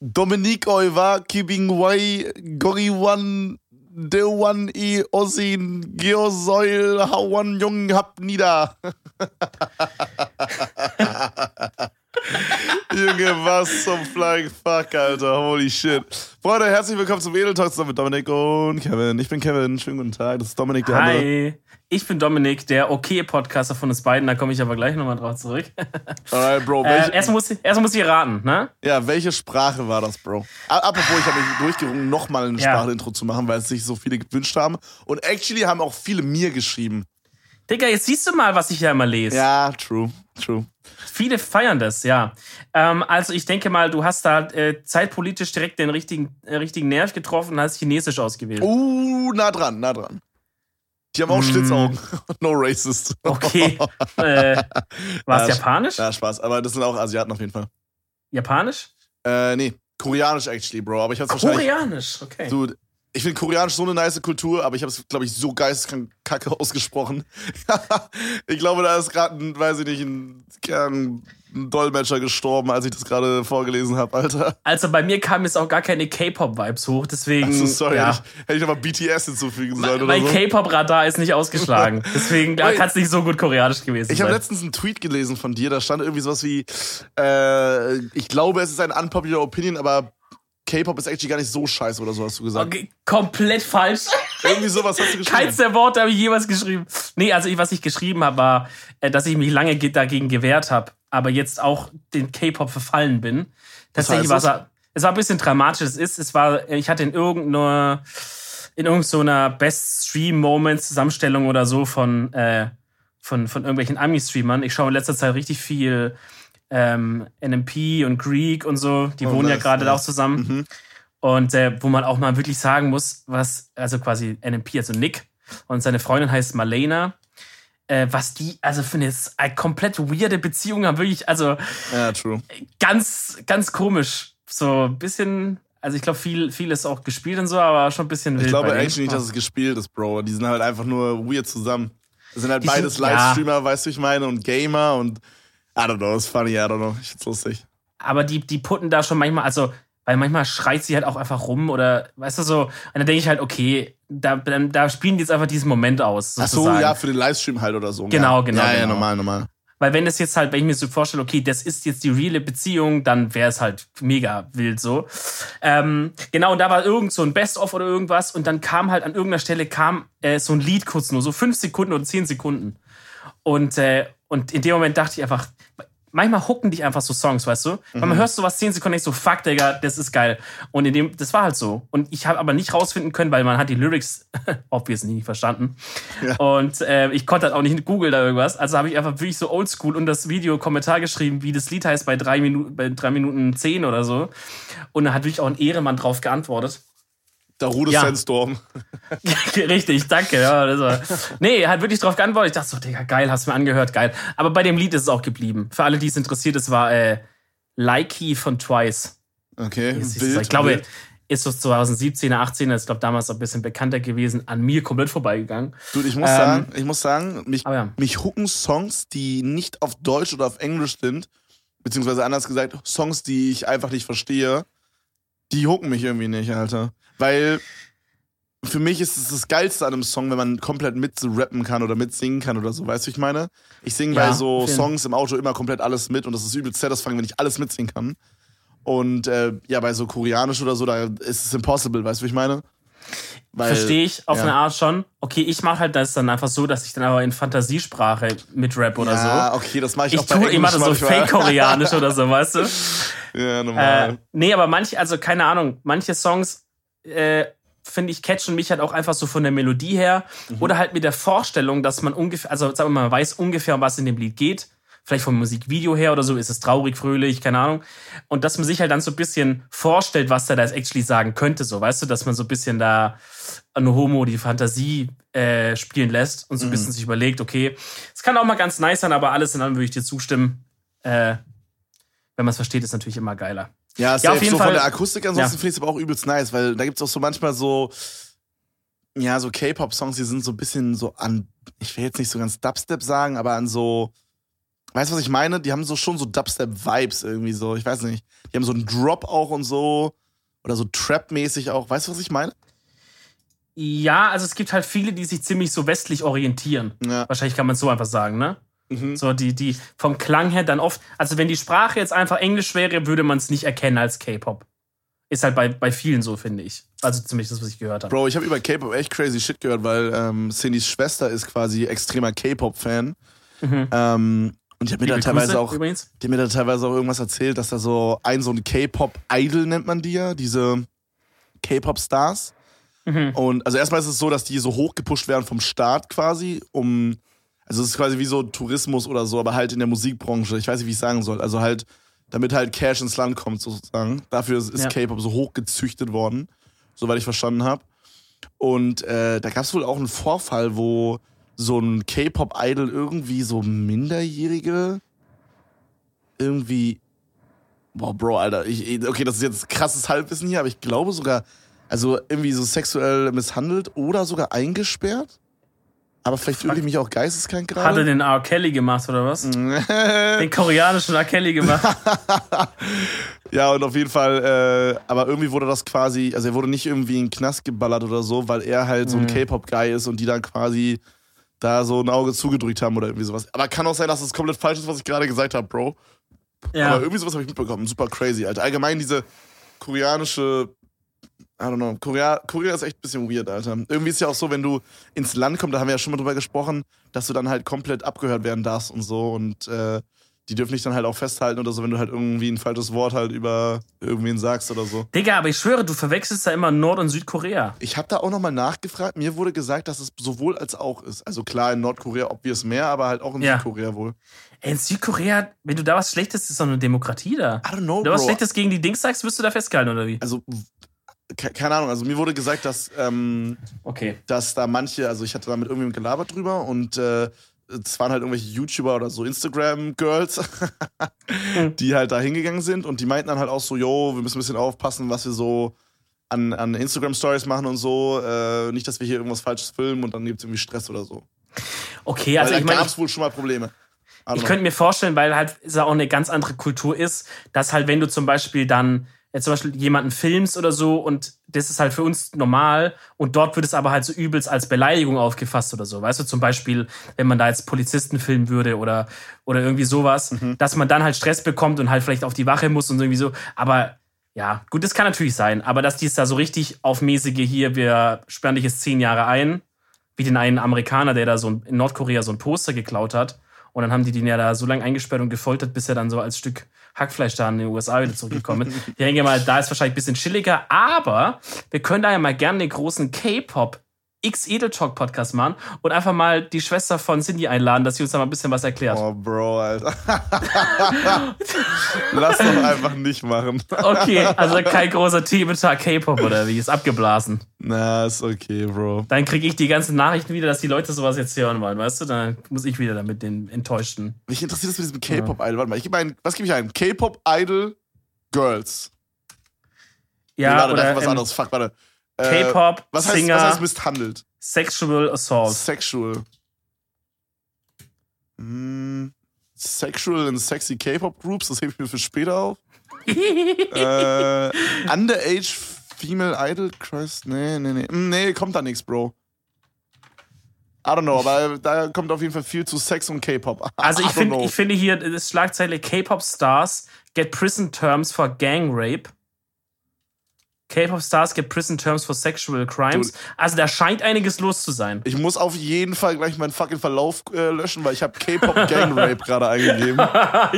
Dominique Oiva, Kibing Wai, Gori One, De One E Osin, Geosoil, Hawan Jung Hab Nieder. Junge, was zum Flying Fuck, Alter. Holy shit. Freunde, herzlich willkommen zum Edel Talk zusammen mit Dominik und Kevin. Ich bin Kevin. Schönen guten Tag. Das ist Dominik, der Hi. andere. Ich bin Dominik, der okay Podcaster von uns beiden. Da komme ich aber gleich nochmal drauf zurück. Alright, Bro. Äh, Welche, erstmal muss, erst muss ich raten, ne? ja, welche Sprache war das, Bro? Apropos, ich habe mich durchgerungen, nochmal ein Ja. Sprachintro zu machen, weil es sich so viele gewünscht haben. Und actually haben auch viele mir geschrieben. Digga, jetzt siehst du mal, was ich ja immer lese. Ja, true, true. Viele feiern das, ja. Ähm, also ich denke mal, du hast da äh, zeitpolitisch direkt den richtigen, äh, richtigen Nerv getroffen und hast Chinesisch ausgewählt. Uh, nah dran, nah dran. Die haben auch Mm. Schlitzaugen. no racist. Okay. äh, war es Ja, Japanisch? Ja, Spaß. Aber das sind auch Asiaten auf jeden Fall. Japanisch? Äh, nee. Koreanisch actually, Bro. Aber ich hab's. Koreanisch, okay. Dude, ich finde Koreanisch so eine nice Kultur, aber ich habe es, glaube ich, so geisteskrank kacke ausgesprochen. ich glaube, da ist gerade ein, weiß ich nicht, ein, ein, Dolmetscher gestorben, als ich das gerade vorgelesen habe, Alter. Also bei mir kamen jetzt auch gar keine K-Pop-Vibes hoch, deswegen. Also, sorry, ja. hätte ich, hätte ich nochmal BTS hinzufügen sollen oder Mein so. K-Pop-Radar ist nicht ausgeschlagen. Deswegen kann es nicht so gut koreanisch gewesen Ich habe sein. letztens einen Tweet gelesen von dir, da stand irgendwie sowas wie, äh, ich glaube, es ist ein unpopular opinion, aber K-Pop ist actually gar nicht so scheiße oder so, hast du gesagt. Okay, komplett falsch. Irgendwie sowas hast du geschrieben. Keins der Worte habe ich jemals geschrieben. Nee, also ich, was ich geschrieben habe, war, äh, dass ich mich lange ge- dagegen gewehrt habe, aber jetzt auch den K-Pop verfallen bin. Tatsächlich war es, es war ein bisschen dramatisch. Es ist, es war, ich hatte in irgendeiner, in irgendeiner Best Stream Moments Zusammenstellung oder so von, äh, von, von irgendwelchen Ami-Streamern. Ich schaue in letzter Zeit richtig viel ähm, NMP und Greek und so. Die Oh, wohnen ja nice, gerade da auch nice. zusammen. Mhm. Und äh, wo man auch mal wirklich sagen muss, was, also quasi NMP, also Nick, und seine Freundin heißt Marlena, äh, was die, also für eine s- äh, komplett weirde Beziehung haben, wirklich, also Ja, ganz, ganz komisch. So ein bisschen, also ich glaube, viel, viel ist auch gespielt und so, aber schon ein bisschen wild. Ich glaube actually nicht, dass es gespielt ist, Bro. Die sind halt einfach nur weird zusammen. Das sind halt Die beides sind- ja. Livestreamer, weißt du, ich meine, und Gamer und I don't know, ist funny, I don't know. Ich find's lustig. aber die, die putten da schon manchmal, also, weil manchmal schreit sie halt auch einfach rum oder, weißt du, so, und dann denke ich halt, okay, da, dann- da spielen die jetzt einfach diesen Moment aus. Ach so, sozusagen. ja, für den Livestream halt oder so. Genau, ja. genau, Ja, ja, genau. normal, normal. Weil wenn es jetzt halt, wenn ich mir so vorstelle, okay, das ist jetzt die reale Beziehung, dann wäre es halt mega wild so. Ähm, genau, und da war irgend so ein Best-of oder irgendwas und dann kam halt an irgendeiner Stelle kam äh, so ein Lied kurz nur, so fünf Sekunden oder zehn Sekunden. Und, äh, und in dem Moment dachte ich einfach, manchmal hucken dich einfach so Songs, weißt du? Weil man hörst sowas zehn Sekunden, denkst so, fuck, Digga, das ist geil. Und in dem, das war halt so. Und ich habe aber nicht rausfinden können, weil man hat die Lyrics obviously nicht verstanden. Und äh, ich konnte halt auch nicht googeln da irgendwas. Also habe ich einfach wirklich so oldschool und das Video Kommentar geschrieben, wie das Lied heißt bei drei Minuten, bei drei Minuten zehn oder so. Und da hat wirklich auch ein Ehremann drauf geantwortet. Darude Ja. Sandstorm. Richtig, danke. Ja, das war, nee, hat wirklich drauf geantwortet. Ich dachte so, Digga, geil, hast du mir angehört, geil. Aber bei dem Lied ist es auch geblieben. Für alle, die es interessiert, es war äh, Likey von Twice. Okay, wild. ich glaube, ist so 2017, 18, ist glaube damals auch ein bisschen bekannter gewesen, an mir komplett vorbeigegangen. Dude, ich muss ähm, sagen, ich muss sagen, mich, ja. mich hooken Songs, die nicht auf Deutsch oder auf Englisch sind, beziehungsweise anders gesagt, Songs, die ich einfach nicht verstehe, die hooken mich irgendwie nicht, Alter. Weil für mich ist es das Geilste an einem Song, wenn man komplett mitrappen kann oder mitsingen kann oder so, weißt du, wie ich meine? Ich singe Ja, bei so jeden- Songs im Auto immer komplett alles mit und das ist übelst satisfying, wenn ich alles mitsingen kann. Und äh, ja, bei so Koreanisch oder so, da ist es impossible, weißt du, wie ich meine? Verstehe ich auf ja. eine Art schon. Okay, ich mache halt das dann einfach so, dass ich dann aber in Fantasiesprache mit Rap oder ja, so. okay, das mache ich, Ich auch bei tue Englisch immer so manchmal. fake-koreanisch oder so, weißt du? Ja, normal. Äh, nee, aber manche, also keine Ahnung, manche Songs, äh, finde ich, catchen mich halt auch einfach so von der Melodie her Mhm. oder halt mit der Vorstellung, dass man ungefähr, also sagen wir mal, man weiß ungefähr, um was in dem Lied geht. Vielleicht vom Musikvideo her oder so, ist es traurig, fröhlich, keine Ahnung. Und dass man sich halt dann so ein bisschen vorstellt, was der da jetzt actually sagen könnte, so, weißt du, dass man so ein bisschen da an Homo die Fantasie äh, spielen lässt und so ein Mhm. bisschen sich überlegt, okay, es kann auch mal ganz nice sein, aber alles in allem würde ich dir zustimmen. Äh, wenn man es versteht, ist natürlich immer geiler. Ja, Ja, auf jeden so Fall- von der Akustik ansonsten Ja. finde ich es aber auch übelst nice, weil da gibt es auch so manchmal so, ja, so K-Pop-Songs, die sind so ein bisschen so an, ich will jetzt nicht so ganz Dubstep sagen, aber an so, weißt du, was ich meine? Die haben so schon so Dubstep-Vibes irgendwie so. Ich weiß nicht. Die haben so einen Drop auch und so. Oder so Trap-mäßig auch. Weißt du, was ich meine? Ja, also es gibt halt viele, die sich ziemlich so westlich orientieren. Ja. Wahrscheinlich kann man es so einfach sagen, ne? Mhm. So, die, die vom Klang her dann oft, also wenn die Sprache jetzt einfach Englisch wäre, würde man es nicht erkennen als K-Pop. Ist halt bei, bei vielen so, finde ich. Also zumindest das, was ich gehört habe. Bro, ich habe über K-Pop echt crazy shit gehört, weil ähm, Cindys Schwester ist quasi extremer K-Pop-Fan. Mhm. Ähm, und die hat mir da teilweise auch, hat mir da teilweise auch irgendwas erzählt, dass da so ein so ein K-Pop-Idol nennt man die ja, diese K-Pop-Stars. Mhm. Und also erstmal ist es so, dass die so hochgepusht werden vom Staat quasi, um also es ist quasi wie so Tourismus oder so, aber halt in der Musikbranche. Ich weiß nicht, wie ich sagen soll. Also halt, damit halt Cash ins Land kommt sozusagen. Dafür ist Ja. K-Pop so hochgezüchtet worden, soweit ich verstanden habe. Und äh, da gab es wohl auch einen Vorfall, wo so ein K-Pop-Idol irgendwie so Minderjährige irgendwie. Boah, Bro, Alter. Ich, okay, das ist jetzt krasses Halbwissen hier, aber ich glaube sogar, also irgendwie so sexuell misshandelt oder sogar eingesperrt. Aber vielleicht irre ich mich auch geisteskrank Hat er gerade. den R. Kelly gemacht oder was? Den koreanischen R. Kelly gemacht. ja, und auf jeden Fall, äh, aber irgendwie wurde das quasi, also er wurde nicht irgendwie in den Knast geballert oder so, weil er halt so ein Mhm. K-Pop-Guy ist und die dann quasi da so ein Auge zugedrückt haben oder irgendwie sowas. Aber kann auch sein, dass es komplett falsch ist, was ich gerade gesagt habe, Bro. Ja. Aber irgendwie sowas habe ich mitbekommen. Super crazy, Alter. Allgemein diese koreanische. I don't know. Korea, Korea ist echt ein bisschen weird, Alter. Irgendwie ist ja auch so, wenn du ins Land kommst, da haben wir ja schon mal drüber gesprochen, dass du dann halt komplett abgehört werden darfst und so. Und äh, die dürfen dich dann halt auch festhalten oder so, wenn du halt irgendwie ein falsches Wort halt über irgendwen sagst oder so. Digga, aber ich schwöre, du verwechselst da immer Nord- und Südkorea. Ich habe da auch nochmal nachgefragt. Mir wurde gesagt, dass es sowohl als auch ist. Also klar, in Nordkorea obvious mehr, aber halt auch in Ja. Südkorea wohl. Ey, in Südkorea, wenn du da was Schlechtes, ist doch eine Demokratie da. I don't know, Wenn du was. Schlechtes gegen die Dings sagst, wirst du da festgehalten, oder wie? Also, keine Ahnung. Also mir wurde gesagt, dass ähm, Okay. dass da manche, also ich hatte da mit irgendjemandem gelabert drüber und äh, es waren halt irgendwelche YouTuber oder so Instagram-Girls, die halt da hingegangen sind und die meinten dann halt auch so, yo, wir müssen ein bisschen aufpassen, was wir so an, an Instagram-Stories machen und so. Äh, nicht, dass wir hier irgendwas Falsches filmen und dann gibt es irgendwie Stress oder so. Okay, also Weil ich da meine, gab es wohl schon mal Probleme. Ich könnte mir vorstellen, weil halt es auch eine ganz andere Kultur ist, dass halt, wenn du zum Beispiel dann äh, zum Beispiel jemanden filmst oder so und das ist halt für uns normal und dort wird es aber halt so übelst als Beleidigung aufgefasst oder so. Weißt du, zum Beispiel, wenn man da jetzt Polizisten filmen würde oder, oder irgendwie sowas, Mhm. dass man dann halt Stress bekommt und halt vielleicht auf die Wache muss und irgendwie so. Aber ja, gut, das kann natürlich sein, aber dass die es da so richtig auf mäßige hier, wir sperren dich jetzt zehn Jahre ein, wie den einen Amerikaner, der da so in Nordkorea so ein Poster geklaut hat. Und dann haben die den ja da so lange eingesperrt und gefoltert, bis er dann so als Stück Hackfleisch da in den USA wieder zurückgekommen ist. Ich denke mal, da ist wahrscheinlich ein bisschen chilliger, aber wir können da ja mal gerne den großen K-Pop X Edel Talk Podcast machen und einfach mal die Schwester von Cindy einladen, dass sie uns da mal ein bisschen was erklärt. Oh, Bro, Alter. Lass doch einfach nicht machen. Okay, also kein großer Tibeta K-Pop oder wie, ist abgeblasen. Na, ist okay, Bro. Dann kriege ich die ganzen Nachrichten wieder, dass die Leute sowas jetzt hören wollen, weißt du? Dann muss ich wieder damit den Enttäuschten. Mich interessiert das mit diesem K-Pop-Idol. Warte mal, ich gebe ein, was gebe ich ein? K-Pop-Idol Girls. Ja, nee, warte, oder das ist was ähm, anderes. Fuck, warte. Äh, K-Pop, was heißt, Singer, was heißt misshandelt? Sexual Assault. Sexual. Hm, sexual and sexy K-Pop Groups, das hebe ich mir für später auf. äh, underage Female Idol, Christ, nee, nee, nee. Hm, Nee, kommt da nichts, Bro. I don't know, aber da kommt auf jeden Fall viel zu Sex und K-Pop. Also ich, find, ich finde hier das Schlagzeile K-Pop Stars get prison terms for gang rape. K-Pop Stars get prison terms for sexual crimes. Dude. Also da scheint einiges los zu sein. Ich muss auf jeden Fall gleich meinen fucking Verlauf äh, löschen, weil ich habe K-Pop Gang Rape gerade eingegeben. ja,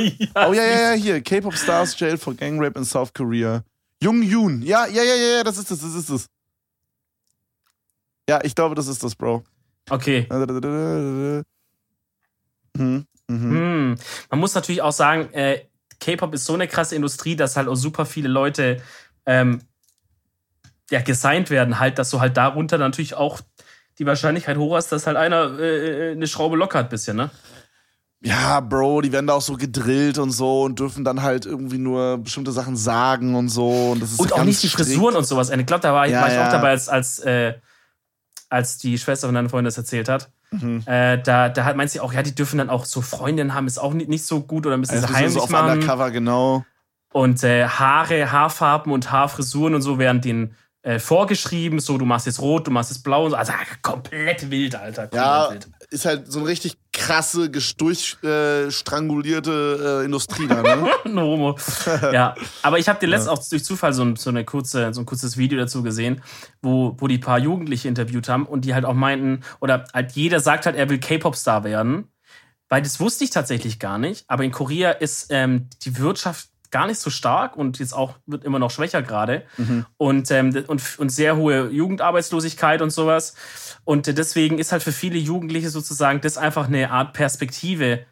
Oh ja, ja, ja, hier. K-Pop Stars jailed for Gang Rape in South Korea. Jung Yoon. Ja, ja, ja, ja, ja, das ist das, das ist das. Ja, ich glaube, das ist das, Bro. Okay. Hm, mhm. Hm. Man muss natürlich auch sagen, äh, K-Pop ist so eine krasse Industrie, dass halt auch super viele Leute ähm, ja, gesigned werden, halt, dass du halt darunter natürlich auch die Wahrscheinlichkeit hoch hast, dass halt einer äh, eine Schraube locker hat, bisschen, ne? Ja, Bro, die werden da auch so gedrillt und so und dürfen dann halt irgendwie nur bestimmte Sachen sagen und so. Und, das ist Und auch nicht die strikt. Frisuren und sowas. Ich glaube, da war, ich- Ja, war ich ja. auch dabei, als, als, äh, als die Schwester von deiner Freundin das erzählt hat. Mhm. Äh, da, da hat, meint sie auch, ja, die dürfen dann auch so Freundinnen haben, ist auch nicht, nicht so gut oder müssen also sie heimlich so auf machen. Undercover, genau. Und äh, Haare, Haarfarben und Haarfrisuren und so werden den äh, vorgeschrieben, so du machst jetzt rot, du machst jetzt blau und so. Also komplett wild, Alter. Komplett ja, wild. ist halt so eine richtig krasse, durchstrangulierte äh, Industrie da, ne? Nomo. ja, aber ich habe dir letztens auch durch Zufall so, so, eine kurze, so ein kurzes Video dazu gesehen, wo, wo die paar Jugendliche interviewt haben und die halt auch meinten, oder halt jeder sagt halt, er will K-Pop-Star werden. Weil das wusste ich tatsächlich gar nicht. Aber in Korea ist ähm, die Wirtschaft gar nicht so stark und jetzt auch wird immer noch schwächer gerade mhm. und, ähm, und, und sehr hohe Jugendarbeitslosigkeit und sowas. Und deswegen ist halt für viele Jugendliche sozusagen das einfach eine Art Perspektive,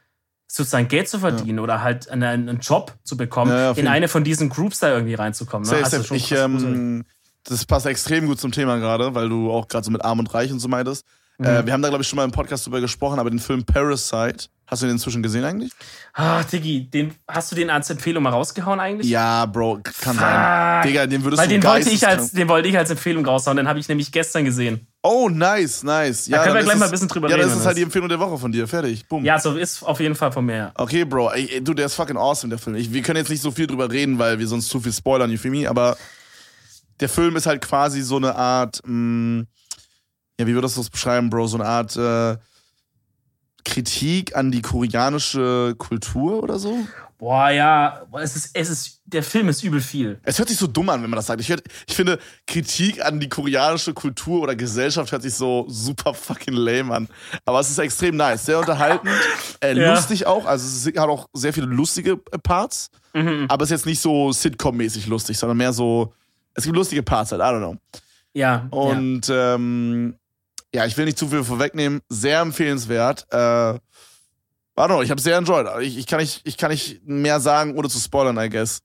sozusagen Geld zu verdienen ja. oder halt einen, einen, Job zu bekommen, ja, ja, in eine von diesen Groups da irgendwie reinzukommen. Ne? Also ich, ähm, das passt extrem gut zum Thema gerade, weil du auch gerade so mit Arm und Reich und so meintest. Mhm. Äh, wir haben da, glaube ich, schon mal im Podcast drüber gesprochen, aber den Film Parasite, hast du den inzwischen gesehen eigentlich? Ah, Diggi, den, hast du den als Empfehlung mal rausgehauen eigentlich? Ja, Bro, kann Fuck. sein. Digga, den würdest Weil du den wollte, ich als, den wollte ich als Empfehlung raushauen, den habe ich nämlich gestern gesehen. Oh, nice, nice. Ja, da können wir gleich mal ein bisschen drüber ja, reden. Ja, das ist halt die Empfehlung der Woche von dir. Fertig. Boom. Ja, so ist auf jeden Fall von mir. Okay, Bro. Ey, du, der ist fucking awesome, der Film. Ich, wir können jetzt nicht so viel drüber reden, weil wir sonst zu viel spoilern, you feel me? Aber der Film ist halt quasi so eine Art, mh, mm, ja, wie würdest du das beschreiben, Bro? So eine Art äh, Kritik an die koreanische Kultur oder so? Boah, ja, es ist, es ist, der Film ist übel viel. Es hört sich so dumm an, wenn man das sagt. Ich, ich finde, Kritik an die koreanische Kultur oder Gesellschaft hört sich so super fucking lame an. Aber es ist extrem nice, sehr unterhaltend, äh, ja. lustig auch. Also es hat auch sehr viele lustige äh, Parts. Mhm. Aber es ist jetzt nicht so Sitcom-mäßig lustig, sondern mehr so, es gibt lustige Parts halt, I don't know. Ja. Und ja. Ähm, ja, ich will nicht zu viel vorwegnehmen. Sehr empfehlenswert. Äh, warte ich habe sehr enjoyed. Ich, ich, kann nicht, ich kann nicht mehr sagen, ohne zu spoilern, I guess.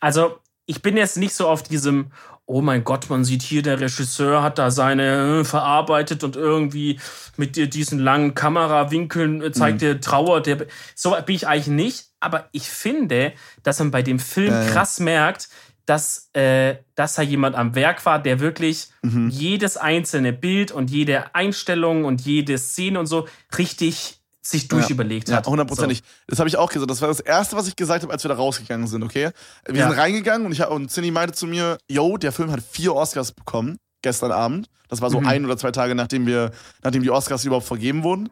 Also, ich bin jetzt nicht so auf diesem, oh mein Gott, man sieht hier, der Regisseur hat da seine äh, verarbeitet und irgendwie mit dir diesen langen Kamerawinkeln äh, zeigt mhm. Trauer. Der, so bin ich eigentlich nicht. Aber ich finde, dass man bei dem Film ja, krass merkt, dass, äh, dass da jemand am Werk war, der wirklich mhm. jedes einzelne Bild und jede Einstellung und jede Szene und so richtig sich durchüberlegt ja, hat. Ja, hundertprozentig. So. Das habe ich auch gesagt. Das war das Erste, was ich gesagt habe, als wir da rausgegangen sind, okay? Wir ja. sind reingegangen und, ich, und Cindy meinte zu mir, yo, der Film hat vier Oscars bekommen, gestern Abend. Das war so mhm. ein oder zwei Tage, nachdem, wir, nachdem die Oscars überhaupt vergeben wurden.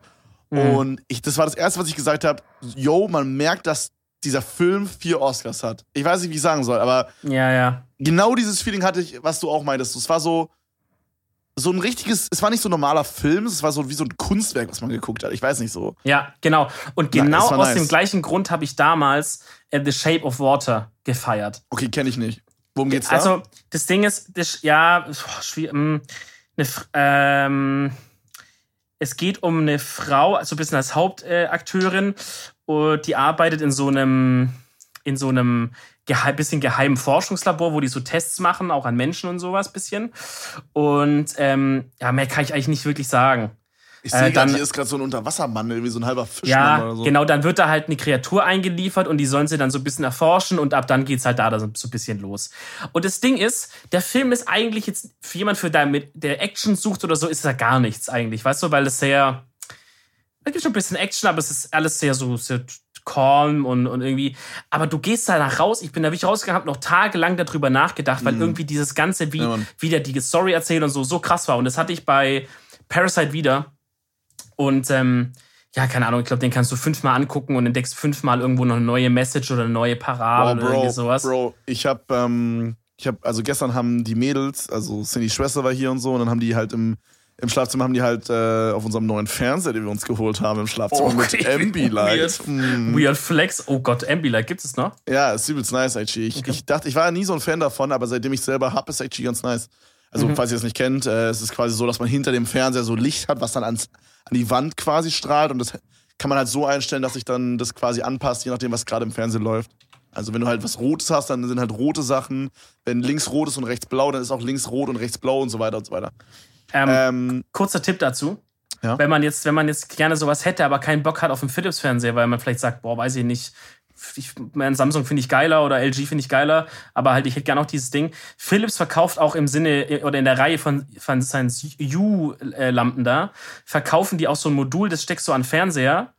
Mhm. Und ich, das war das Erste, was ich gesagt habe, yo, man merkt, dass dieser Film vier Oscars hat. Ich weiß nicht, wie ich sagen soll, aber ja, ja. genau dieses Feeling hatte ich, was du auch meintest. Es war so, so ein richtiges, es war nicht so ein normaler Film, es war so wie so ein Kunstwerk, was man geguckt hat. Ich weiß nicht so. Ja, genau. Und genau Na, aus nice. dem gleichen Grund habe ich damals äh, The Shape of Water gefeiert. Okay, kenne ich nicht. Worum geht's da? Also, das Ding ist, das, ja, schwierig, hm, eine, ähm, es geht um eine Frau, also ein bisschen als Hauptakteurin, äh, die arbeitet in so einem, in so einem geheim, bisschen geheimen Forschungslabor, wo die so Tests machen, auch an Menschen und sowas bisschen. Und ähm, ja, mehr kann ich eigentlich nicht wirklich sagen. Ich sehe äh, gerade, hier ist gerade so ein Unterwassermann, irgendwie so ein halber Fisch. Ja, oder so. genau, dann wird da halt eine Kreatur eingeliefert und die sollen sie dann so ein bisschen erforschen und ab dann geht's halt da so ein bisschen los. Und das Ding ist, der Film ist eigentlich jetzt für jemand, für der, der Action sucht oder so, ist da gar nichts eigentlich, weißt du, weil es sehr, es gibt schon ein bisschen Action, aber es ist alles sehr so, sehr calm und, und irgendwie. Aber du gehst da nach raus. Ich bin da wirklich rausgegangen, habe noch tagelang darüber nachgedacht, weil mhm. irgendwie dieses Ganze, wie ja, wieder die Story erzählt und so, so krass war. Und das hatte ich bei Parasite wieder. Und ähm, ja, keine Ahnung, ich glaube, den kannst du fünfmal angucken und entdeckst fünfmal irgendwo noch eine neue Message oder eine neue Parabel oh, Bro, oder irgendwie sowas. Bro, ich habe, ähm, ich habe, also gestern haben die Mädels, also Cindy Schwester war hier und so, und dann haben die halt im, im Schlafzimmer haben die halt äh, auf unserem neuen Fernseher, den wir uns geholt haben, im Schlafzimmer oh, mit Ambilight. Weird, mm. Weird Flex. Oh Gott, Ambilight, gibt es noch? Ja, ist übelst nice, actually. Ich, okay. ich dachte, ich war ja nie so ein Fan davon, aber seitdem ich selber hab, ist actually ganz nice. Also, mhm. falls ihr es nicht kennt, äh, es ist quasi so, dass man hinter dem Fernseher so Licht hat, was dann ans, an die Wand quasi strahlt und das kann man halt so einstellen, dass sich dann das quasi anpasst, je nachdem, was gerade im Fernsehen läuft. Also wenn du halt was Rotes hast, dann sind halt rote Sachen. Wenn links rot ist und rechts blau, dann ist auch links rot und rechts blau und so weiter und so weiter. Ähm, ähm, kurzer Tipp dazu. Ja? Wenn man jetzt, wenn man jetzt gerne sowas hätte, aber keinen Bock hat auf einen Philips-Fernseher, weil man vielleicht sagt, boah, weiß ich nicht, ich, mein Samsung finde ich geiler oder LG finde ich geiler, aber halt, ich hätte gerne auch dieses Ding. Philips verkauft auch im Sinne äh, oder in der Reihe von, von seinen U-Lampen da, verkaufen die auch so ein Modul, das steckst du an Fernseher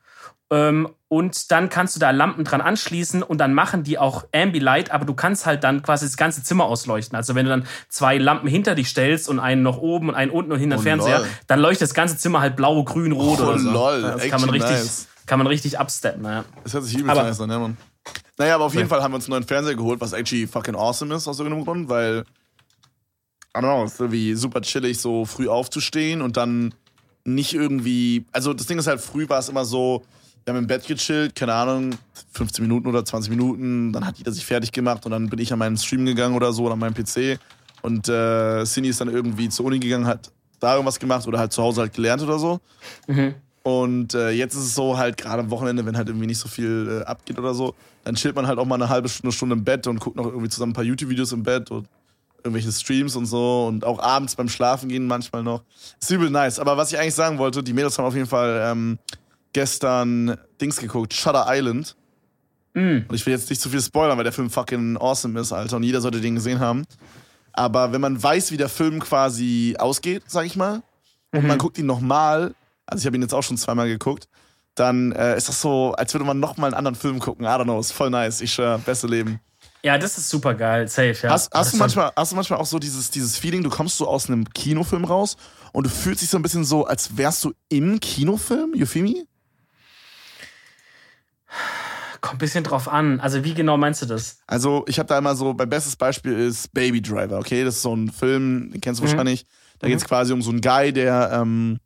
und dann kannst du da Lampen dran anschließen und dann machen die auch Ambilight, aber du kannst halt dann quasi das ganze Zimmer ausleuchten. Also wenn du dann zwei Lampen hinter dich stellst und einen noch oben und einen unten und hinter oh, Fernseher, lol. dann leuchtet das ganze Zimmer halt blau, grün, rot oh, oder so. Lol. Das kann man richtig, nice. kann man richtig absteppen. Ja. Das hört sich übel nice an, ja, man. Naja, aber auf jeden Fall haben wir uns einen neuen Fernseher geholt, was actually fucking awesome ist aus irgendeinem Grund, weil I don't know, es ist irgendwie super chillig, so früh aufzustehen und dann nicht irgendwie. Also das Ding ist halt, früh war es immer so, wir haben im Bett gechillt, keine Ahnung, 15 Minuten oder 20 Minuten, dann hat jeder sich fertig gemacht und dann bin ich an meinen Stream gegangen oder so, oder an meinem PC. Und äh, Cindy ist dann irgendwie zur Uni gegangen, hat da irgendwas gemacht oder halt zu Hause halt gelernt oder so. Mhm. Und äh, jetzt ist es so halt gerade am Wochenende, wenn halt irgendwie nicht so viel äh, abgeht oder so, dann chillt man halt auch mal eine halbe Stunde, Stunde im Bett und guckt noch irgendwie zusammen ein paar YouTube-Videos im Bett und irgendwelche Streams und so und auch abends beim Schlafen gehen manchmal noch. Ist übel nice. Aber was ich eigentlich sagen wollte, die Mädels haben auf jeden Fall ähm, gestern Dings geguckt, Shutter Island. Mm. Und ich will jetzt nicht zu viel spoilern, weil der Film fucking awesome ist, Alter, und jeder sollte den gesehen haben. Aber wenn man weiß, wie der Film quasi ausgeht, sag ich mal, und mhm. man guckt ihn nochmal, also ich habe ihn jetzt auch schon zweimal geguckt, dann äh, ist das so, als würde man nochmal einen anderen Film gucken. I don't know, ist voll nice. Ich schwör, beste Leben. Ja, das ist super geil, safe, ja. Hast, hast du, manchmal, hast du manchmal auch so dieses, dieses Feeling, du kommst so aus einem Kinofilm raus und du fühlst dich so ein bisschen so, als wärst du im Kinofilm, you feel me? Kommt ein bisschen drauf an. Also, wie genau meinst du das? Also, ich habe da immer so, mein bestes Beispiel ist Baby Driver, okay? Das ist so ein Film, den kennst du mhm. wahrscheinlich. Da mhm. geht es quasi um so einen Guy, der, ähm,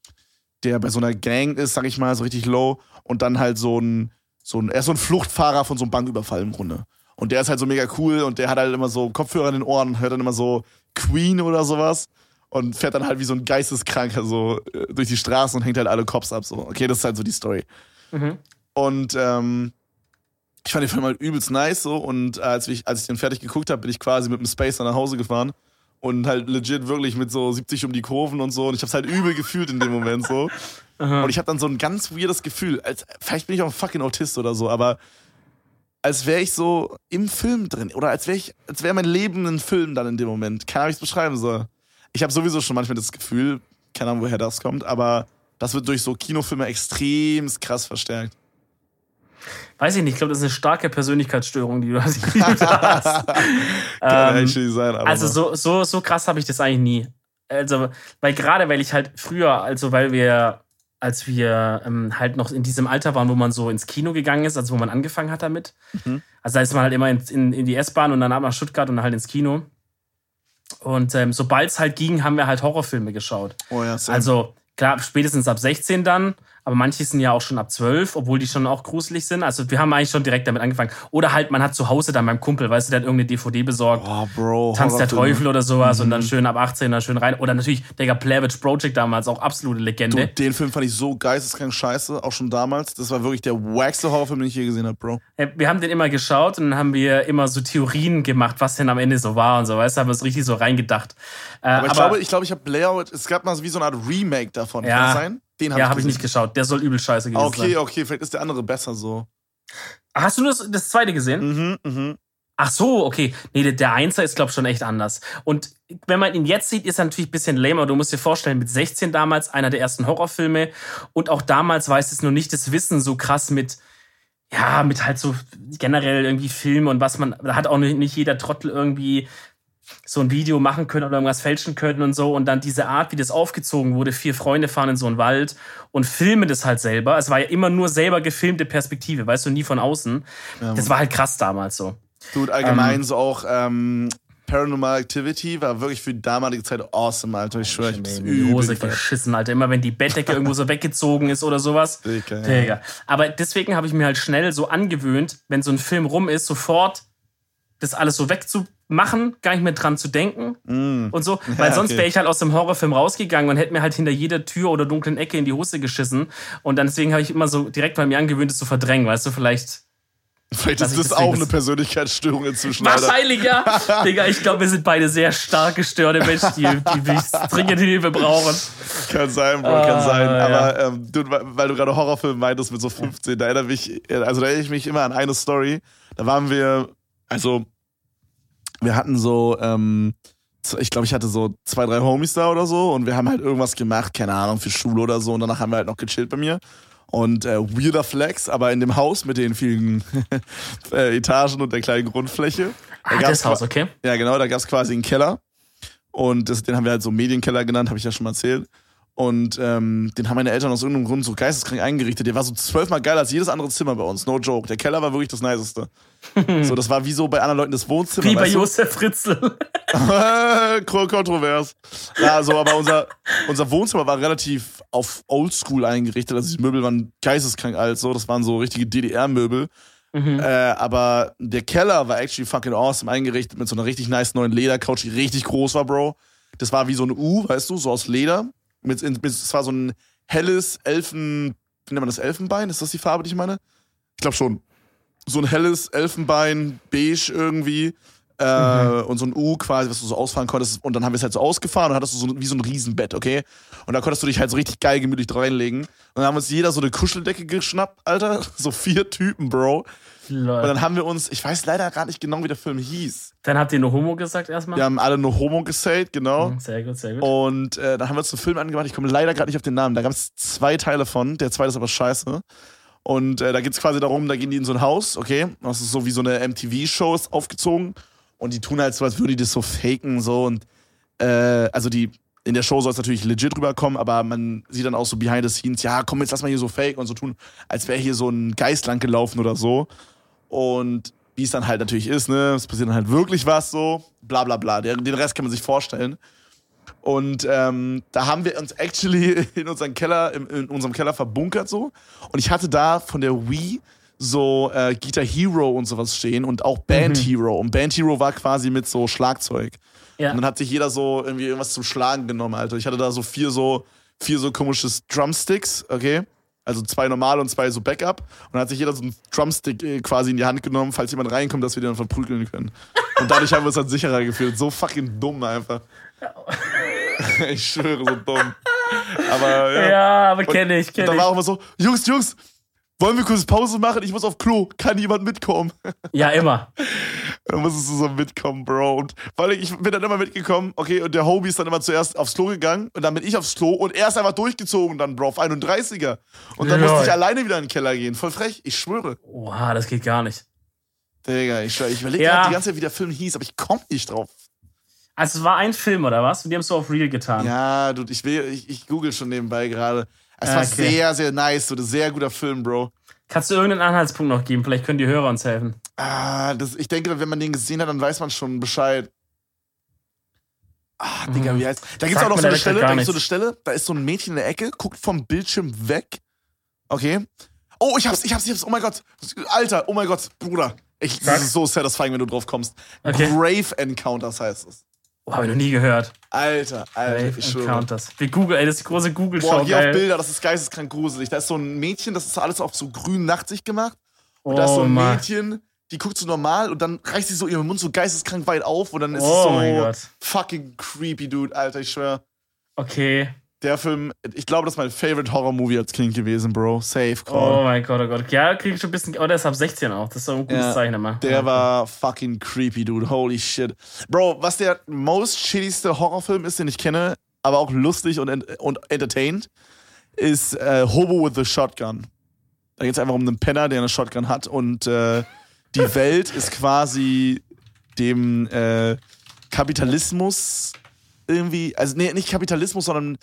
der bei so einer Gang ist, sag ich mal, so richtig low. Und dann halt so ein, so ein, er ist so ein Fluchtfahrer von so einem Banküberfall im Grunde. Und der ist halt so mega cool und der hat halt immer so Kopfhörer in den Ohren und hört dann immer so Queen oder sowas und fährt dann halt wie so ein Geisteskranker so äh, durch die Straßen und hängt halt alle Cops ab. So. Okay, das ist halt so die Story. Mhm. Und ähm, ich fand den Film halt übelst nice so und als ich, als ich den fertig geguckt habe, bin ich quasi mit dem Spacer nach Hause gefahren und halt legit wirklich mit so 70 um die Kurven und so und ich hab's halt übel gefühlt in dem Moment so. Aha. Und ich habe dann so ein ganz weirdes Gefühl, als, vielleicht bin ich auch ein fucking Autist oder so, aber als wäre ich so im Film drin oder als wäre ich, als wäre mein Leben ein Film dann in dem Moment. Keine Ahnung, wie ich es beschreiben soll. Ich habe sowieso schon manchmal das Gefühl, keine Ahnung, woher das kommt, aber das wird durch so Kinofilme extrem krass verstärkt. Weiß ich nicht, ich glaube, das ist eine starke Persönlichkeitsstörung, die du hast. Kann ähm, sein, also so, so, so krass habe ich das eigentlich nie. Also, weil gerade weil ich halt früher, also weil wir, als wir ähm, halt noch in diesem Alter waren, wo man so ins Kino gegangen ist, also wo man angefangen hat damit. Mhm. Also da ist man halt immer in, in, in die S-Bahn und dann ab nach Stuttgart und dann halt ins Kino. Und ähm, sobald es halt ging, haben wir halt Horrorfilme geschaut. Oh ja, also klar, spätestens ab 16 dann, aber manche sind ja auch schon ab 12, obwohl die schon auch gruselig sind. Also wir haben eigentlich schon direkt damit angefangen. Oder halt, man hat zu Hause dann beim Kumpel, weißt du, der hat irgendeine DVD besorgt. Oh, Bro. Tanz der Teufel oder sowas mhm. und dann mhm. schön ab 18 dann schön rein. Oder natürlich Digga Plavage Project damals, auch absolute Legende. Du, den Film fand ich so geisteskrank scheiße, auch schon damals. Das war wirklich der wackste Horrorfilm, den ich je gesehen habe, Bro. Wir haben den immer geschaut und dann haben wir immer so Theorien gemacht, was denn am Ende so war und so, weißt du, haben wir es richtig so reingedacht. Äh, aber ich aber, glaube, ich, glaube, ich habe Blair, es gab mal so wie so eine Art Remake davon, ja, kann das sein? Den hab ja, habe ich nicht geschaut. Der soll übel scheiße gewesen okay, sein. Okay, okay, vielleicht ist der andere besser so. Hast du das, das zweite gesehen? Mhm, mhm. Ach so, okay. Nee, der, der Einser ist, glaube ich, schon echt anders. Und wenn man ihn jetzt sieht, ist er natürlich ein bisschen lamer. Du musst dir vorstellen, mit 16 damals einer der ersten Horrorfilme. Und auch damals weiß es nur nicht das Wissen so krass mit, ja, mit halt so generell irgendwie Filme und was man, da hat auch nicht jeder Trottel irgendwie so ein Video machen können oder irgendwas fälschen können und so. Und dann diese Art, wie das aufgezogen wurde, vier Freunde fahren in so einen Wald und filmen das halt selber. Es war ja immer nur selber gefilmte Perspektive, weißt du, nie von außen. Ja, das war halt krass damals so. Dude, allgemein ähm, so auch ähm, Paranormal Activity war wirklich für die damalige Zeit awesome, Alter. Ich schwöre, ich hab's die Hose geschissen, Alter. Immer wenn die Bettdecke irgendwo so weggezogen ist oder sowas. Digga, ja. Aber deswegen habe ich mir halt schnell so angewöhnt, wenn so ein Film rum ist, sofort das alles so wegzumachen, gar nicht mehr dran zu denken mm. und so. Weil ja, sonst okay. wäre ich halt aus dem Horrorfilm rausgegangen und hätte mir halt hinter jeder Tür oder dunklen Ecke in die Hose geschissen. Und dann deswegen habe ich immer so direkt bei mir angewöhnt, es zu verdrängen, weißt du, vielleicht Vielleicht ist ich das auch eine Persönlichkeitsstörung inzwischen. Alter. Wahrscheinlich ja. Digga, ich glaube, wir sind beide sehr stark gestörte Menschen, die, die wirklich dringend Hilfe brauchen. Kann sein, Bro, kann Ah, sein. ja. Aber ähm, du, weil du gerade Horrorfilm meintest mit so 15, da erinnere mich, also da erinnere ich mich immer an eine Story. Da waren wir, also wir hatten so, ähm, ich glaube, ich hatte so zwei, drei Homies da oder so und wir haben halt irgendwas gemacht, keine Ahnung, für Schule oder so und danach haben wir halt noch gechillt bei mir. Und äh, weirder Flex, aber in dem Haus mit den vielen äh, Etagen und der kleinen Grundfläche. da Ah, das Haus, okay. ja, genau, da gab's quasi einen Keller. Und das, den haben wir halt so Medienkeller genannt, habe ich ja schon mal erzählt. Und ähm, den haben meine Eltern aus irgendeinem Grund so geisteskrank eingerichtet. Der war so zwölfmal geiler als jedes andere Zimmer bei uns. No joke. Der Keller war wirklich das Niceste. so, das war wie so bei anderen Leuten das Wohnzimmer. Wie bei? Josef Fritzl. Kon- Kontrovers. Ja, so, aber unser, unser Wohnzimmer war relativ auf Oldschool eingerichtet. Also die Möbel waren geisteskrank alt, so. Das waren so richtige DDR-Möbel. Mhm. Äh, aber der Keller war actually fucking awesome eingerichtet mit so einer richtig nice neuen Ledercouch, die richtig groß war, Bro. Das war wie so ein U, weißt du, so aus Leder. Mit, mit, es war so ein helles Elfen, wie nennt man das, Elfenbein? Ist das die Farbe, die ich meine? Ich glaube schon. So ein helles Elfenbein, beige irgendwie. Äh, Und so ein U quasi, was du so ausfahren konntest. Und dann haben wir es halt so ausgefahren und hattest du so wie so ein Riesenbett, okay? Und da konntest du dich halt so richtig geil gemütlich reinlegen. Und dann haben uns jeder so eine Kuscheldecke geschnappt, Alter. So vier Typen, Bro. Und dann haben wir uns, ich weiß leider gar nicht genau, wie der Film hieß. Dann habt ihr nur Homo gesagt erstmal? Wir haben alle nur Homo gesayt, genau. Mhm, Sehr gut, sehr gut. Und äh, dann haben wir uns einen Film angemacht. Ich komme leider gerade nicht auf den Namen. Da gab es zwei Teile von. Der zweite ist aber scheiße. Und äh, da geht es quasi darum, da gehen die in so ein Haus, okay? Das ist so wie so eine MTV-Show ist aufgezogen. Und die tun halt so, als würden die das so faken, so. Und äh, also die, in der Show soll es natürlich legit rüberkommen, aber man sieht dann auch so behind the scenes, ja, komm, jetzt lass mal hier so fake und so tun, als wäre hier so ein Geist lang gelaufen oder so. Und wie es dann halt natürlich ist, ne, es passiert dann halt wirklich was so, bla bla bla. Den, Rest kann man sich vorstellen. Und ähm, da haben wir uns actually in unserem Keller, in, in unserem Keller verbunkert so. Und ich hatte da von der Wii so äh, Guitar Hero und sowas stehen und auch Band Hero. Und Band Hero war quasi mit so Schlagzeug. ja. Und dann hat sich jeder so irgendwie irgendwas zum Schlagen genommen, Alter. Ich hatte da so vier so, vier so komisches Drumsticks, okay? Also zwei normale und zwei so Backup. Und dann hat sich jeder so einen Drumstick äh, quasi in die Hand genommen, falls jemand reinkommt, dass wir den dann verprügeln können. Und dadurch haben wir uns dann sicherer gefühlt. So fucking dumm einfach. ich schwöre, so dumm. Aber ja. ja, aber kenne ich, Und kenne dann ich. war auch immer so, Jungs, Jungs, wollen wir kurz Pause machen? Ich muss auf Klo. Kann jemand mitkommen? Ja, immer. Dann musstest du so mitkommen, Bro. Und vor allem, ich bin dann immer mitgekommen, okay, und der Homie ist dann immer zuerst aufs Klo gegangen und dann bin ich aufs Klo und er ist einfach durchgezogen dann, Bro, auf 31er. Und dann Lol. musste ich alleine wieder in den Keller gehen. Voll frech, ich schwöre. Oha, das geht gar nicht. Digga, ich, ich überlege Ja. gerade die ganze Zeit, wie der Film hieß, aber ich komme nicht drauf. Also es war ein Film, oder was? Und die haben es so auf Real getan. Ja, du, ich will, ich, ich google schon nebenbei gerade. Es Ah, war okay. sehr, sehr nice, so ein sehr guter Film, Bro. Kannst du irgendeinen Anhaltspunkt noch geben? Vielleicht können die Hörer uns helfen. Ah, das, ich denke, wenn man den gesehen hat, dann weiß man schon Bescheid. Ah, Digga, wie heißt. Da gibt's Sagt auch noch so eine Stelle, gar da gibt's so eine. Stelle, da ist so ein Mädchen in der Ecke, guckt vom Bildschirm weg. Okay. Oh, ich hab's, ich hab's, ich hab's. Oh mein Gott. Alter, oh mein Gott, Bruder. Ich, das ist so satisfying, wenn du drauf kommst. Okay. Grave Encounters heißt es. Oh, habe ich noch nie gehört. Alter, Alter, Brave ich schwöre. Encounters. Wir Google, ey, das ist die große Boah, Google-Show. hier auf. Bilder, das ist geisteskrank gruselig. Da ist so ein Mädchen, das ist alles auf so grün nachtig gemacht. Und da ist Oh, so ein Mann. Mädchen, die guckt so normal und dann reißt sie so ihren Mund so geisteskrank weit auf und dann ist Oh es so mein Gott. fucking creepy, dude, Alter, ich schwör. Okay. Der Film, ich glaube, das ist mein favorite Horror-Movie als Kind gewesen, Bro. Safe Oh call. mein Gott, oh Gott. Ja, krieg ich schon ein bisschen. Oh, der ist ab 16 auch. Das ist doch ein gutes Ja, Zeichen immer. Der Ja. war fucking creepy, dude. Holy shit. Bro, was der most shittyste Horrorfilm ist, den ich kenne, aber auch lustig und, ent und entertained, ist äh, Hobo with the Shotgun. Da geht es einfach um einen Penner, der eine Shotgun hat und äh, die Welt ist quasi dem äh, Kapitalismus irgendwie, also nee, nicht Kapitalismus, sondern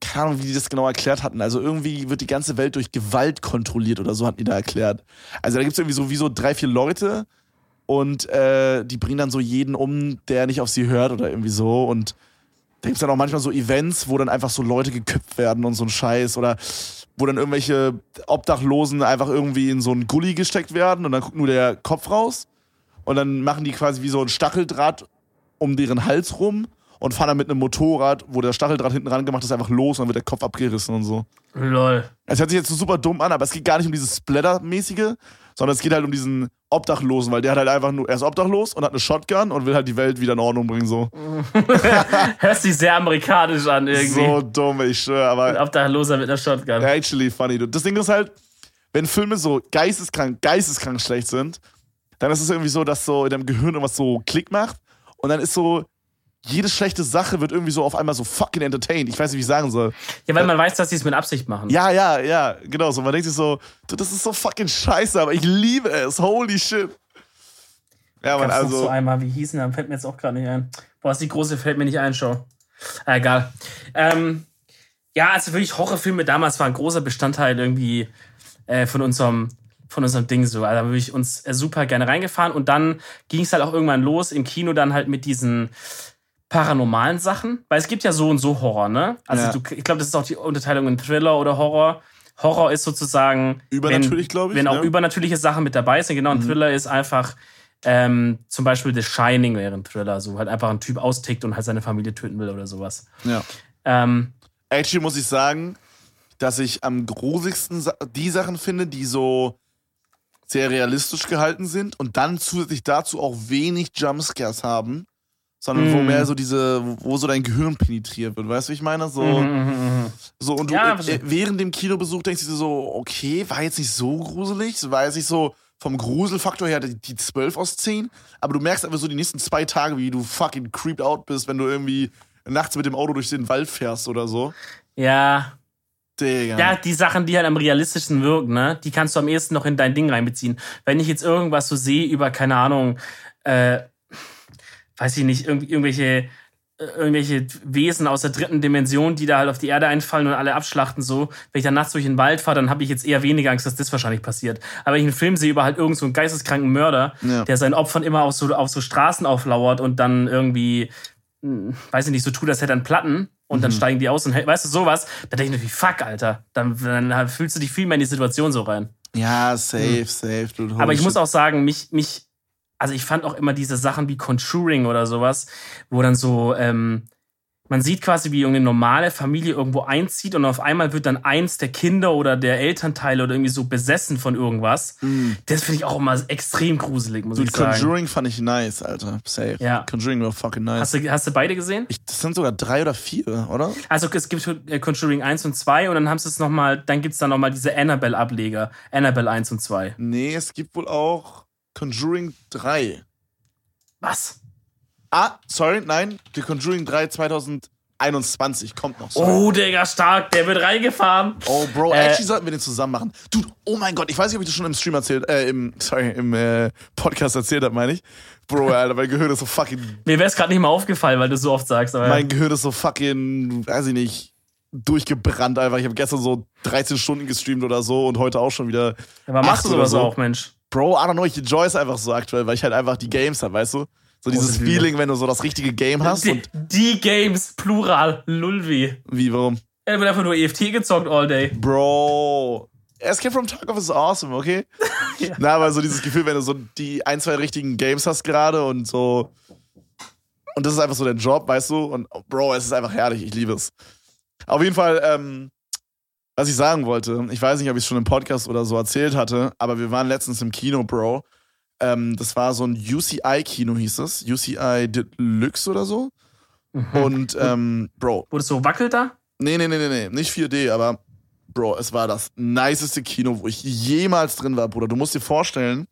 keine Ahnung, wie die das genau erklärt hatten. Also irgendwie wird die ganze Welt durch Gewalt kontrolliert oder so, hatten die da erklärt. Also da gibt es irgendwie so wie so drei, vier Leute und äh, die bringen dann so jeden um, der nicht auf sie hört oder irgendwie so. Und da gibt es dann auch manchmal so Events, wo dann einfach so Leute geköpft werden und so ein Scheiß oder wo dann irgendwelche Obdachlosen einfach irgendwie in so einen Gully gesteckt werden und dann guckt nur der Kopf raus und dann machen die quasi wie so ein Stacheldraht um deren Hals rum und fahren dann mit einem Motorrad, wo der Stacheldraht hinten ran gemacht ist, einfach los und dann wird der Kopf abgerissen und so. Lol. Es hört sich jetzt so super dumm an, aber es geht gar nicht um dieses Splatter-mäßige, sondern es geht halt um diesen Obdachlosen, weil der hat halt einfach nur, er ist obdachlos und hat eine Shotgun und will halt die Welt wieder in Ordnung bringen, so. Hört sich sehr amerikanisch an irgendwie. So dumm, ich schwöre, aber Obdachloser mit einer Shotgun. actually funny. dude. Das Ding ist halt, wenn Filme so geisteskrank, geisteskrank schlecht sind, dann ist es irgendwie so, dass so in deinem Gehirn irgendwas so Klick macht und dann ist so, jede schlechte Sache wird irgendwie so auf einmal so fucking entertained. Ich weiß nicht, wie ich sagen soll. Ja, weil man weiß, dass sie es mit Absicht machen. Ja, ja, ja, genau so. Man denkt sich so, das ist so fucking scheiße, aber ich liebe es. Holy shit. Ja, man, noch so also. einmal, wie hießen, da fällt mir jetzt auch gerade nicht ein. Boah, ist die große, fällt mir nicht ein, schau. Ah, egal. Ähm, ja, also wirklich Horrorfilme damals waren ein großer Bestandteil irgendwie äh, von unserem von unserem Ding so. Also da habe ich uns äh, super gerne reingefahren und dann ging es halt auch irgendwann los im Kino dann halt mit diesen paranormalen Sachen, weil es gibt ja so und so Horror, ne? Also Ja. du, ich glaube, das ist auch die Unterteilung in Thriller oder Horror. Horror ist sozusagen Übernatürlich, wenn, glaub ich, Wenn auch ne? übernatürliche Sachen mit dabei sind. Genau, ein Thriller ist einfach ähm, zum Beispiel The Shining wäre ein Thriller, so halt einfach ein Typ austickt und halt seine Familie töten will oder sowas. Ja. Ähm, Actually muss ich sagen, dass ich am grusigsten die Sachen finde, die so sehr realistisch gehalten sind und dann zusätzlich dazu auch wenig Jumpscares haben, sondern wo Mm. mehr so diese, wo so dein Gehirn penetriert wird. Weißt du, wie ich meine? So, so und du Ja, äh, während dem Kinobesuch denkst du dir so, okay, war jetzt nicht so gruselig, Es war jetzt nicht so vom Gruselfaktor her die, die 12 aus 10, aber du merkst einfach so die nächsten zwei Tage, wie du fucking creeped out bist, wenn du irgendwie nachts mit dem Auto durch den Wald fährst oder so. ja, Digga. Ja, die Sachen, die halt am realistischsten wirken, ne, die kannst du am ehesten noch in dein Ding reinbeziehen. Wenn ich jetzt irgendwas so sehe über, keine Ahnung, äh, weiß ich nicht, irgendwie, irgendwelche, äh, irgendwelche Wesen aus der dritten Dimension, die da halt auf die Erde einfallen und alle abschlachten, so, wenn ich dann nachts durch den Wald fahre, dann habe ich jetzt eher weniger Angst, dass das wahrscheinlich passiert. Aber wenn ich einen Film sehe über halt irgendeinen so einen geisteskranken Mörder, Ja. der seinen Opfern immer auf so, auf so Straßen auflauert und dann irgendwie, hm, weiß ich nicht, so tut, als hätte er einen Platten und Mhm. dann steigen die aus und weißt du sowas, da denke ich wie fuck, Alter. Dann, dann fühlst du dich viel mehr in die Situation so rein. Ja, safe, safe. Dude, Aber ich muss auch sagen, mich, mich, also ich fand auch immer diese Sachen wie Conjuring oder sowas, wo dann so, ähm, man sieht quasi, wie irgendeine normale Familie irgendwo einzieht und auf einmal wird dann eins der Kinder oder der Elternteile oder irgendwie so besessen von irgendwas. Das finde ich auch immer extrem gruselig, muss. Dude, ich sagen. Conjuring fand ich nice, Alter. Safe. Ja. Conjuring war fucking nice. Hast du, hast du beide gesehen? ich, das sind sogar drei oder vier, oder? Also es gibt äh, Conjuring 1 und 2 und dann haben sie es nochmal, dann gibt es dann nochmal diese Annabelle-Ableger. Annabelle 1 und 2. Nee, es gibt wohl auch Conjuring 3. Was? Ah, sorry, nein. The Conjuring 3 2021 kommt noch. Sorry. Oh, Digga, stark, der wird reingefahren. Oh, Bro, Äh, actually sollten wir den zusammen machen. Dude, oh mein Gott, ich weiß nicht, ob ich das schon im Stream erzählt, äh, im, sorry, im äh, Podcast erzählt habe, meine ich. Bro, Alter, mein Gehirn ist so fucking, Mir wäre es gerade nicht mal aufgefallen, weil du so oft sagst. Aber mein Gehirn ist so fucking, weiß ich nicht, durchgebrannt einfach. Ich habe gestern so 13 Stunden gestreamt oder so und heute auch schon wieder. aber machst du sowas so. auch, Mensch? Bro, I don't know, ich enjoy es einfach so aktuell, weil ich halt einfach die Games habe, weißt du? So dieses Liebe. Feeling, wenn du so das richtige Game hast Die, und die Games, Plural, Lulvi. wie, warum? Er wird einfach nur EFT gezockt all day. Bro. Escape from Tarkov ist awesome, okay? Ja. Na, aber so dieses Gefühl, wenn du so die ein, zwei richtigen Games hast gerade und so. Und das ist einfach so dein Job, weißt du? Und oh, Bro, es ist einfach herrlich, ich liebe es. Auf jeden Fall, ähm, was ich sagen wollte, ich weiß nicht, ob ich es schon im Podcast oder so erzählt hatte, aber wir waren letztens im Kino, Bro. Ähm, das war so ein UCI-Kino, hieß es. UCI Deluxe oder so. Und, ähm, Bro, Wurde es so wackelt da? Nee, nee, nee, nee, nee, nicht 4D, aber Bro, es war das niceste Kino, wo ich jemals drin war, Bruder. Du musst dir vorstellen,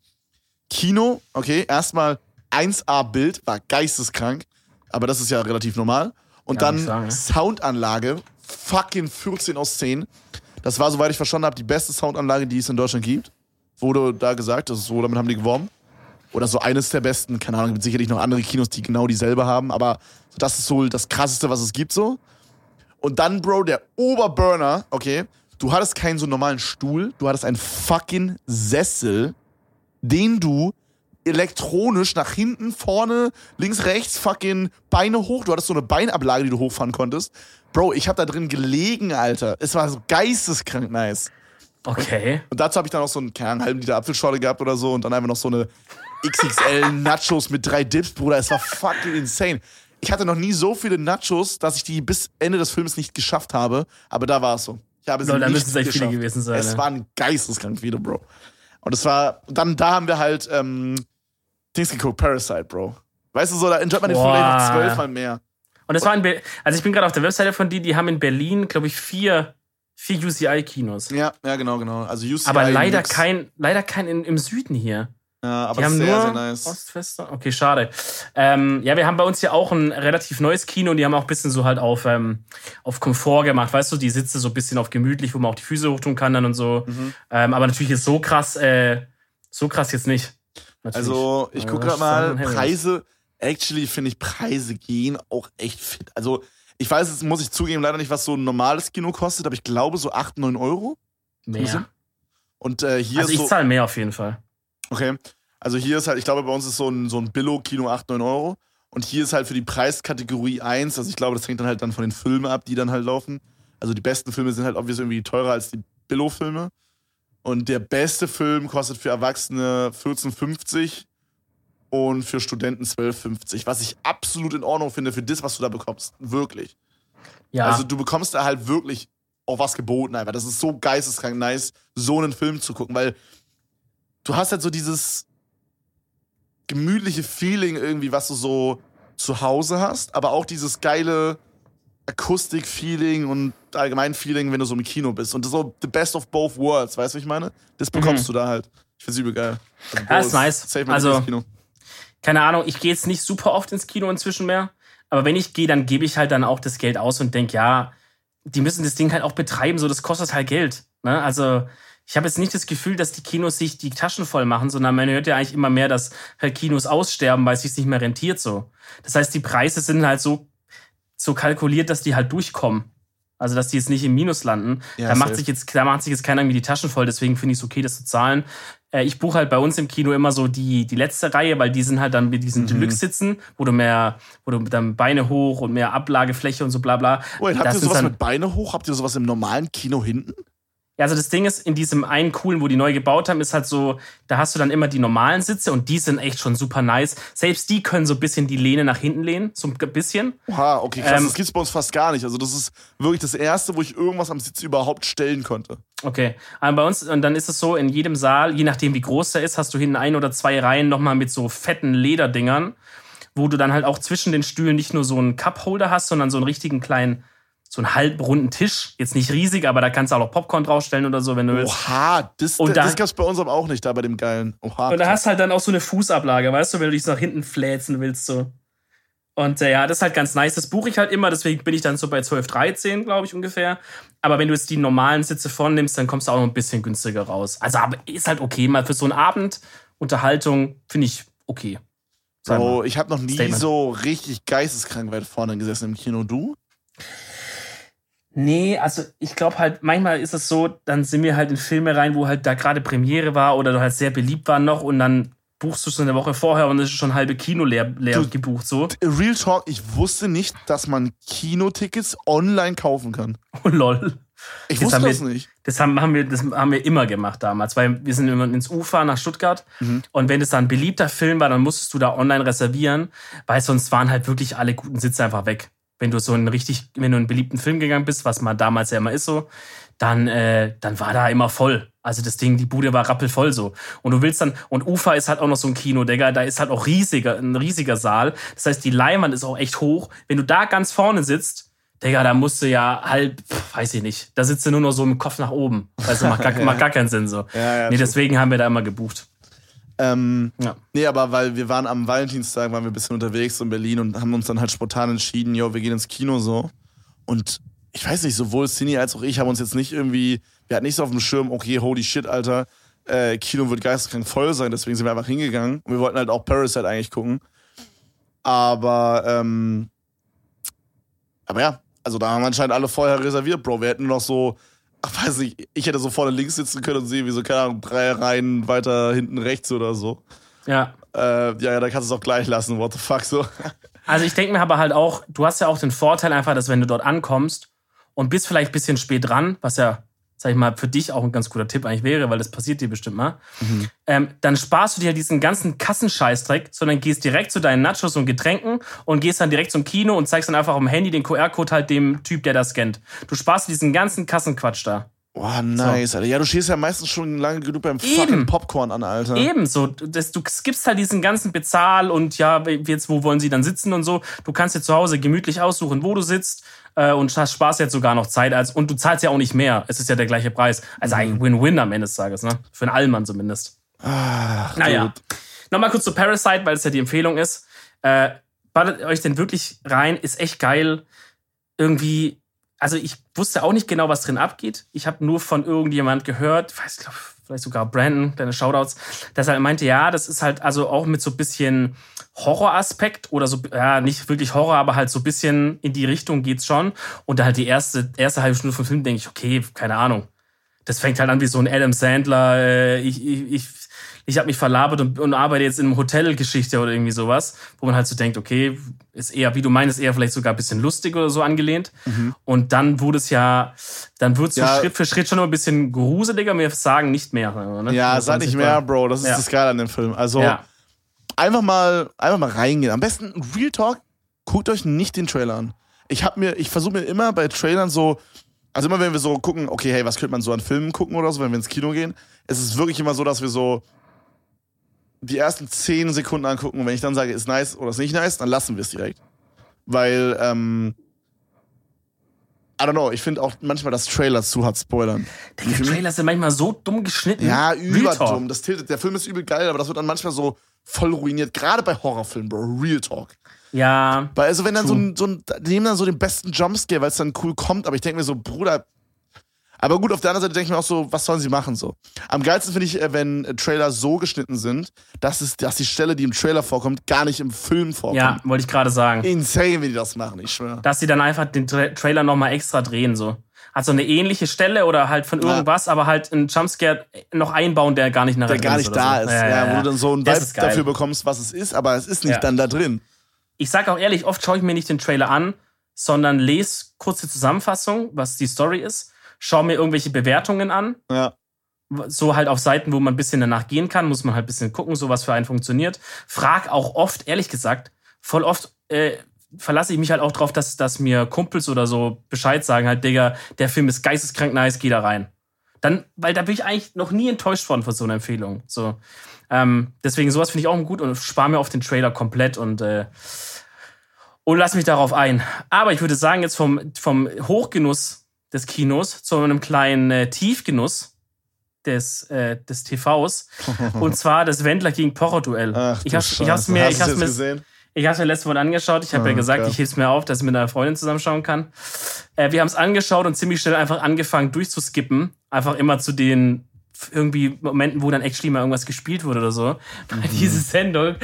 Kino, okay, erstmal 1A-Bild, war geisteskrank, aber das ist ja relativ normal. Und Ja, dann sagen, ja. Soundanlage, fucking 14 aus 10. Das war, soweit ich verstanden habe, die beste Soundanlage, die es in Deutschland gibt. Wurde da gesagt, das ist so, damit haben die geworben. Oder so eines der besten, keine Ahnung, gibt sicherlich noch andere Kinos, die genau dieselbe haben, aber das ist so das krasseste, was es gibt so. Und dann, Bro, der Oberburner, okay, du hattest keinen so normalen Stuhl, du hattest einen fucking Sessel, den du elektronisch nach hinten, vorne, links, rechts, fucking Beine hoch, du hattest so eine Beinablage, die du hochfahren konntest. Bro, ich hab da drin gelegen, Alter. Es war so geisteskrank nice. Okay. Und dazu habe ich dann noch so einen, keine Ahnung, halben Liter Apfelschorle gehabt oder so und dann einfach noch so eine XXL Nachos mit drei Dips, Bruder. Es war fucking insane. ich hatte noch nie so viele Nachos, dass ich die bis Ende des Films nicht geschafft habe. Aber da war es so. Ich habe sie Lol, da nicht müssen es echt viele gewesen sein. Es ne? waren geisteskrank viele, Bro. Und es war, dann da haben wir halt ähm, Dings geguckt, Parasite, Bro. Weißt du so, da enjoyt man den Film einfach zwölfmal mehr. Und das war in Be also ich bin gerade auf der Webseite von die, die haben in Berlin, glaube ich, vier, vier UCI-Kinos. Ja, ja, genau, genau. Also UCI Aber leider nix. kein, leider kein in, im Süden hier. Ja, aber Die haben sehr, nur sehr nice. Okay, schade. Ähm, ja, wir haben bei uns hier auch ein relativ neues Kino und die haben auch ein bisschen so halt auf, ähm, auf Komfort gemacht. Weißt du, die Sitze so ein bisschen auf gemütlich, wo man auch die Füße hochtun kann dann und so. Mhm. Ähm, aber natürlich ist so krass, äh, so krass jetzt nicht. Natürlich. Also, ich gucke gerade mal. Preise, actually finde ich Preise gehen auch echt fit. Also, ich weiß, jetzt muss ich zugeben, leider nicht, was so ein normales Kino kostet, aber ich glaube so 8, 9 Euro. mehr. Und äh, hier Also ist ich so. zahle mehr auf jeden Fall. Okay. Also hier ist halt, ich glaube, bei uns ist so ein, so ein Billo-Kino 8, 9 Euro. Und hier ist halt für die Preiskategorie 1, also ich glaube, das hängt dann halt dann von den Filmen ab, die dann halt laufen. Also die besten Filme sind halt obviously irgendwie teurer als die Billo-Filme. Und der beste Film kostet für Erwachsene 14,50 und für Studenten 12,50. Was ich absolut in Ordnung finde für das, was du da bekommst. Wirklich. Ja, Also du bekommst da halt wirklich auch was geboten einfach. Das ist so geisteskrank nice, so einen Film zu gucken, weil du hast halt so dieses gemütliche Feeling irgendwie, was du so zu Hause hast, aber auch dieses geile Akustik-Feeling und allgemein Feeling, wenn du so im Kino bist. Und das ist so the best of both worlds, weißt du, was ich meine? Das bekommst du da halt. Ich find's übel geil. Also, Mhm. Ja, ist nice. Safe Also- Lieblingskino. keine Ahnung, ich gehe jetzt nicht super oft ins Kino inzwischen mehr. Aber wenn ich gehe, dann gebe ich halt dann auch das Geld aus und denke, ja, die müssen das Ding halt auch betreiben, so das kostet halt Geld. Ne? Also ich habe jetzt nicht das Gefühl, dass die Kinos sich die Taschen voll machen, sondern man hört ja eigentlich immer mehr, dass halt Kinos aussterben, weil es sich nicht mehr rentiert so. Das heißt, die Preise sind halt so, so kalkuliert, dass die halt durchkommen. Also, dass die jetzt nicht im Minus landen. Ja, da, macht safe. sich jetzt, da macht sich jetzt keiner irgendwie die Taschen voll, deswegen finde ich es okay, das zu zahlen. Äh, ich buche halt bei uns im Kino immer so die, die letzte Reihe, weil die sind halt dann mit diesen Mhm. Deluxe-Sitzen, wo du mehr, wo du dann Beine hoch und mehr Ablagefläche und so bla bla. Wait, habt ihr sowas dann- mit Beine hoch? Habt ihr sowas im normalen Kino hinten? Ja, also das Ding ist, in diesem einen coolen, wo die neu gebaut haben, ist halt so, da hast du dann immer die normalen Sitze und die sind echt schon super nice. Selbst die können so ein bisschen die Lehne nach hinten lehnen, so ein bisschen. Oha, okay, krass. Ähm, das gibt's bei uns fast gar nicht. Also, das ist wirklich das erste, wo ich irgendwas am Sitz überhaupt stellen konnte. Okay. Aber bei uns, und dann ist es so, in jedem Saal, je nachdem wie groß der ist, hast du hinten ein oder zwei Reihen nochmal mit so fetten Lederdingern, wo du dann halt auch zwischen den Stühlen nicht nur so einen Cupholder hast, sondern so einen richtigen kleinen, so einen halbrunden Tisch. Jetzt nicht riesig, aber da kannst du auch noch Popcorn draufstellen oder so, wenn du willst. Oha, das, Und das da- gab's bei uns aber auch nicht da bei dem geilen. Oha. Und da hast du halt dann auch so eine Fußablage, weißt du, wenn du dich so nach hinten fläzen willst, so. Und äh, ja, das ist halt ganz nice. Das buche ich halt immer, deswegen bin ich dann so bei 12, 13, glaube ich, ungefähr. Aber wenn du jetzt die normalen Sitze vornimmst, dann kommst du auch noch ein bisschen günstiger raus. Also, aber ist halt okay. Mal für so einen Abend Unterhaltung finde ich okay. Bro, mal. ich habe noch nie Statement. so richtig geisteskrank weit vorne gesessen im Kino. Du? Nee, also ich glaube halt, manchmal ist es so, dann sind wir halt in Filme rein, wo halt da gerade Premiere war oder halt sehr beliebt war noch und dann buchst du es eine Woche vorher und es ist schon halbe Kino leer, leer Du- gebucht, so. Real Talk, ich wusste nicht, dass man Kinotickets online kaufen kann. Oh, lol. Ich Jetzt wusste haben wir- das nicht. Das haben, haben, wir, das haben wir immer gemacht damals, weil wir sind immer ins Ufer nach Stuttgart und wenn es dann ein beliebter Film war, dann musstest du da online reservieren, weil sonst waren halt wirklich alle guten Sitze einfach weg. Wenn du so einen richtig, wenn du einen beliebten Film gegangen bist, was man damals ja immer ist so, dann, äh, dann war da immer voll. Also das Ding, die Bude war rappelvoll so. Und du willst dann, und Ufer ist halt auch noch so ein Kino, Digga, da ist halt auch riesiger, ein riesiger Saal. Das heißt, die Leinwand ist auch echt hoch. Wenn du da ganz vorne sitzt, Digga, da musst du ja halb, weiß ich nicht, da sitzt du nur noch so im Kopf nach oben. Also macht gar, macht gar keinen Sinn so. Ja, ja, nee, deswegen haben wir da immer gebucht. Ähm, Ja. Nee, aber weil wir waren am Valentinstag, waren wir ein bisschen unterwegs in Berlin und haben uns dann halt spontan entschieden, jo, wir gehen ins Kino so. Und ich weiß nicht, sowohl Cini als auch ich haben uns jetzt nicht irgendwie, wir hatten nicht so auf dem Schirm, okay, holy shit, Alter, äh, Kino wird geisteskrank voll sein, deswegen sind wir einfach hingegangen. Und wir wollten halt auch Parasite eigentlich gucken. Aber, ähm, aber ja, also da haben anscheinend alle vorher reserviert, Bro. Wir hätten noch so, ach, weiß nicht, ich hätte so vorne links sitzen können und sehen, wie so, keine Ahnung, drei Reihen weiter hinten rechts oder so. Ja. Äh, ja, ja, da kannst du es auch gleich lassen, what the fuck, so. Also ich denke mir aber halt auch, du hast ja auch den Vorteil einfach, dass wenn du dort ankommst und bist vielleicht ein bisschen spät dran, was ja sag ich mal, für dich auch ein ganz guter Tipp eigentlich wäre, weil das passiert dir bestimmt mal, mhm. ähm, dann sparst du dir diesen ganzen Kassenscheißdreck, sondern gehst direkt zu deinen Nachos und Getränken und gehst dann direkt zum Kino und zeigst dann einfach am Handy den QR-Code halt dem Typ, der das scannt. Du sparst diesen ganzen Kassenquatsch da. Boah, nice, so. Alter. Ja, du stehst ja meistens schon lange genug beim Eben. fucking Popcorn an, Alter. Ebenso. Das, du skippst halt diesen ganzen Bezahl und ja, jetzt, wo wollen sie dann sitzen und so. Du kannst dir zu Hause gemütlich aussuchen, wo du sitzt äh, und hast Spaß jetzt sogar noch Zeit. Als, und du zahlst ja auch nicht mehr. Es ist ja der gleiche Preis. Also mhm. eigentlich Win-Win am Ende des Tages, ne? Für einen Allmann zumindest. Ach, naja. Nochmal kurz zu Parasite, weil es ja die Empfehlung ist. Äh, ballt euch denn wirklich rein, ist echt geil. Irgendwie also ich wusste auch nicht genau, was drin abgeht. Ich habe nur von irgendjemand gehört, ich weiß, glaube vielleicht sogar Brandon, deine Shoutouts, dass er meinte, ja, das ist halt also auch mit so bisschen Horroraspekt oder so, ja, nicht wirklich Horror, aber halt so bisschen in die Richtung geht's schon. Und da halt die erste, erste halbe Stunde vom Film denke ich, okay, keine Ahnung. Das fängt halt an wie so ein Adam Sandler, äh, ich, ich, ich ich habe mich verlabert und, und arbeite jetzt in einem Hotelgeschichte oder irgendwie sowas, wo man halt so denkt, okay, ist eher, wie du meinst, eher vielleicht sogar ein bisschen lustig oder so angelehnt. Mhm. Und dann wurde es ja, dann wird es so ja. Schritt für Schritt schon immer ein bisschen gruseliger, wir sagen nicht mehr. Ne? Ja, sag nicht mehr, Bro, das ist ja. das Geile an dem Film. Also ja. einfach mal, einfach mal reingehen. Am besten Real Talk, guckt euch nicht den Trailer an. Ich habe mir, ich versuche mir immer bei Trailern so, also immer wenn wir so gucken, okay, hey, was könnte man so an Filmen gucken oder so, wenn wir ins Kino gehen, es ist wirklich immer so, dass wir so die ersten zehn Sekunden angucken und wenn ich dann sage, ist nice oder ist nicht nice, dann lassen wir es direkt. Weil, ähm, I don't know, ich finde auch manchmal, dass Trailer zu hart spoilern. Die Trailer sind manchmal so dumm geschnitten. Ja, überdumm. Das tiltet. Der Film ist übel geil, aber das wird dann manchmal so voll ruiniert. Gerade bei Horrorfilmen, Bro. Real Talk. Ja. Weil, also, wenn dann so ein, so ein, die nehmen dann so den besten Jumpscare, weil es dann cool kommt, aber ich denke mir so, Bruder, aber gut, auf der anderen Seite denke ich mir auch so, was sollen sie machen so? Am geilsten finde ich, äh, wenn äh, Trailer so geschnitten sind, dass, es, dass die Stelle, die im Trailer vorkommt, gar nicht im Film vorkommt. Ja, wollte ich gerade sagen. Insane, wie die das machen, ich schwöre. Dass sie dann einfach den Tra Trailer nochmal extra drehen, so. Also eine ähnliche Stelle oder halt von irgendwas, ja. aber halt einen Jumpscare noch einbauen, der gar nicht nach Der gar nicht da so. ist, ja, ja, wo du dann so ein Vibe dafür bekommst, was es ist, aber es ist nicht dann da drin. Ich sag auch ehrlich, oft schaue ich mir nicht den Trailer an, sondern lese kurze Zusammenfassung, was die Story ist schau mir irgendwelche Bewertungen an. Ja. So halt auf Seiten, wo man ein bisschen danach gehen kann, muss man halt ein bisschen gucken, so was für einen funktioniert. Frag auch oft, ehrlich gesagt, voll oft äh, verlasse ich mich halt auch drauf, dass, dass mir Kumpels oder so Bescheid sagen, halt, Digga, der Film ist geisteskrank nice, geh da rein. Dann, weil da bin ich eigentlich noch nie enttäuscht worden von so einer Empfehlung. So. Ähm, deswegen sowas finde ich auch gut und spare mir auf den Trailer komplett und äh, und lass mich darauf ein. Aber ich würde sagen, jetzt vom, vom Hochgenuss des Kinos zu einem kleinen äh, Tiefgenuss des, äh, des TVs. und zwar das Wendler gegen Pocher-Duell. Ich habe ich hab's mir, ich hab's mir, gesehen? ich hab's mir letzte Woche angeschaut. Ich habe oh, ja gesagt, okay. ich heb's mir auf, dass ich mit einer Freundin zusammenschauen kann. Äh, wir haben es angeschaut und ziemlich schnell einfach angefangen durchzuskippen. Einfach immer zu den irgendwie Momenten, wo dann actually mal irgendwas gespielt wurde oder so. Mhm. Diese Sendung,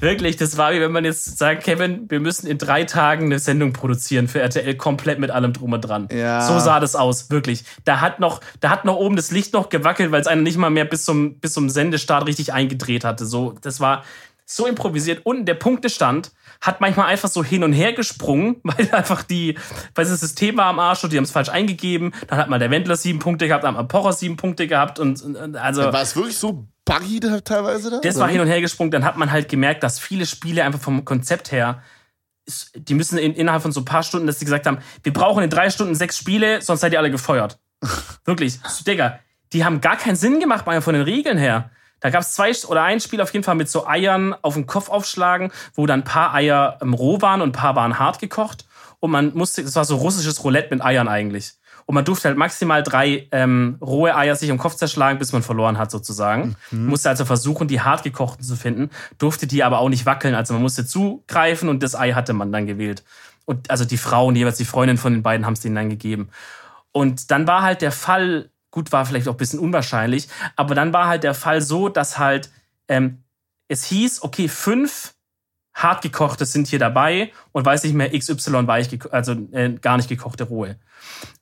wirklich, das war wie wenn man jetzt sagt, Kevin, wir müssen in drei Tagen eine Sendung produzieren für RTL komplett mit allem drum und dran. Ja. So sah das aus, wirklich. Da hat noch, da hat noch oben das Licht noch gewackelt, weil es einer nicht mal mehr bis zum, bis zum Sendestart richtig eingedreht hatte. So, das war so improvisiert. Und der Punktestand hat manchmal einfach so hin und her gesprungen, weil einfach die, weil das System war am Arsch und die haben es falsch eingegeben. Dann hat mal der Wendler sieben Punkte gehabt, dann hat mal Pocher sieben Punkte gehabt und, und also. War es wirklich so buggy da, teilweise da? Das war hin und her gesprungen. Dann hat man halt gemerkt, dass viele Spiele einfach vom Konzept her die müssen in, innerhalb von so ein paar Stunden, dass sie gesagt haben, wir brauchen in drei Stunden sechs Spiele, sonst seid ihr alle gefeuert. Wirklich. Digga, die haben gar keinen Sinn gemacht, mal von den Regeln her. Da gab es zwei oder ein Spiel auf jeden Fall mit so Eiern auf den Kopf aufschlagen, wo dann ein paar Eier roh waren und ein paar waren hart gekocht. Und man musste, das war so russisches Roulette mit Eiern eigentlich. Und man durfte halt maximal drei ähm, rohe Eier sich im Kopf zerschlagen, bis man verloren hat, sozusagen. Mhm. Musste also versuchen, die hart gekochten zu finden, durfte die aber auch nicht wackeln. Also man musste zugreifen und das Ei hatte man dann gewählt. Und also die Frauen, jeweils die Freundin von den beiden, haben es denen dann gegeben. Und dann war halt der Fall Gut, war vielleicht auch ein bisschen unwahrscheinlich, aber dann war halt der Fall so, dass halt ähm, es hieß, okay, fünf hartgekochte sind hier dabei und weiß nicht mehr XY weich, also äh, gar nicht gekochte rohe.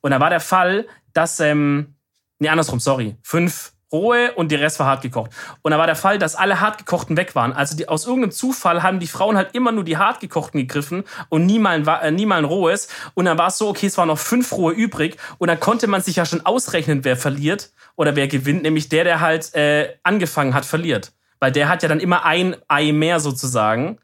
Und da war der Fall, dass, ähm, nee, andersrum, sorry, fünf rohe und der Rest war hart gekocht. Und da war der Fall, dass alle hart gekochten weg waren. Also die, aus irgendeinem Zufall haben die Frauen halt immer nur die hart gekochten gegriffen und nie mal, äh, nie mal ein rohes. Und dann war es so, okay, es waren noch fünf rohe übrig und dann konnte man sich ja schon ausrechnen, wer verliert oder wer gewinnt, nämlich der, der halt äh, angefangen hat, verliert. Weil der hat ja dann immer ein Ei mehr sozusagen.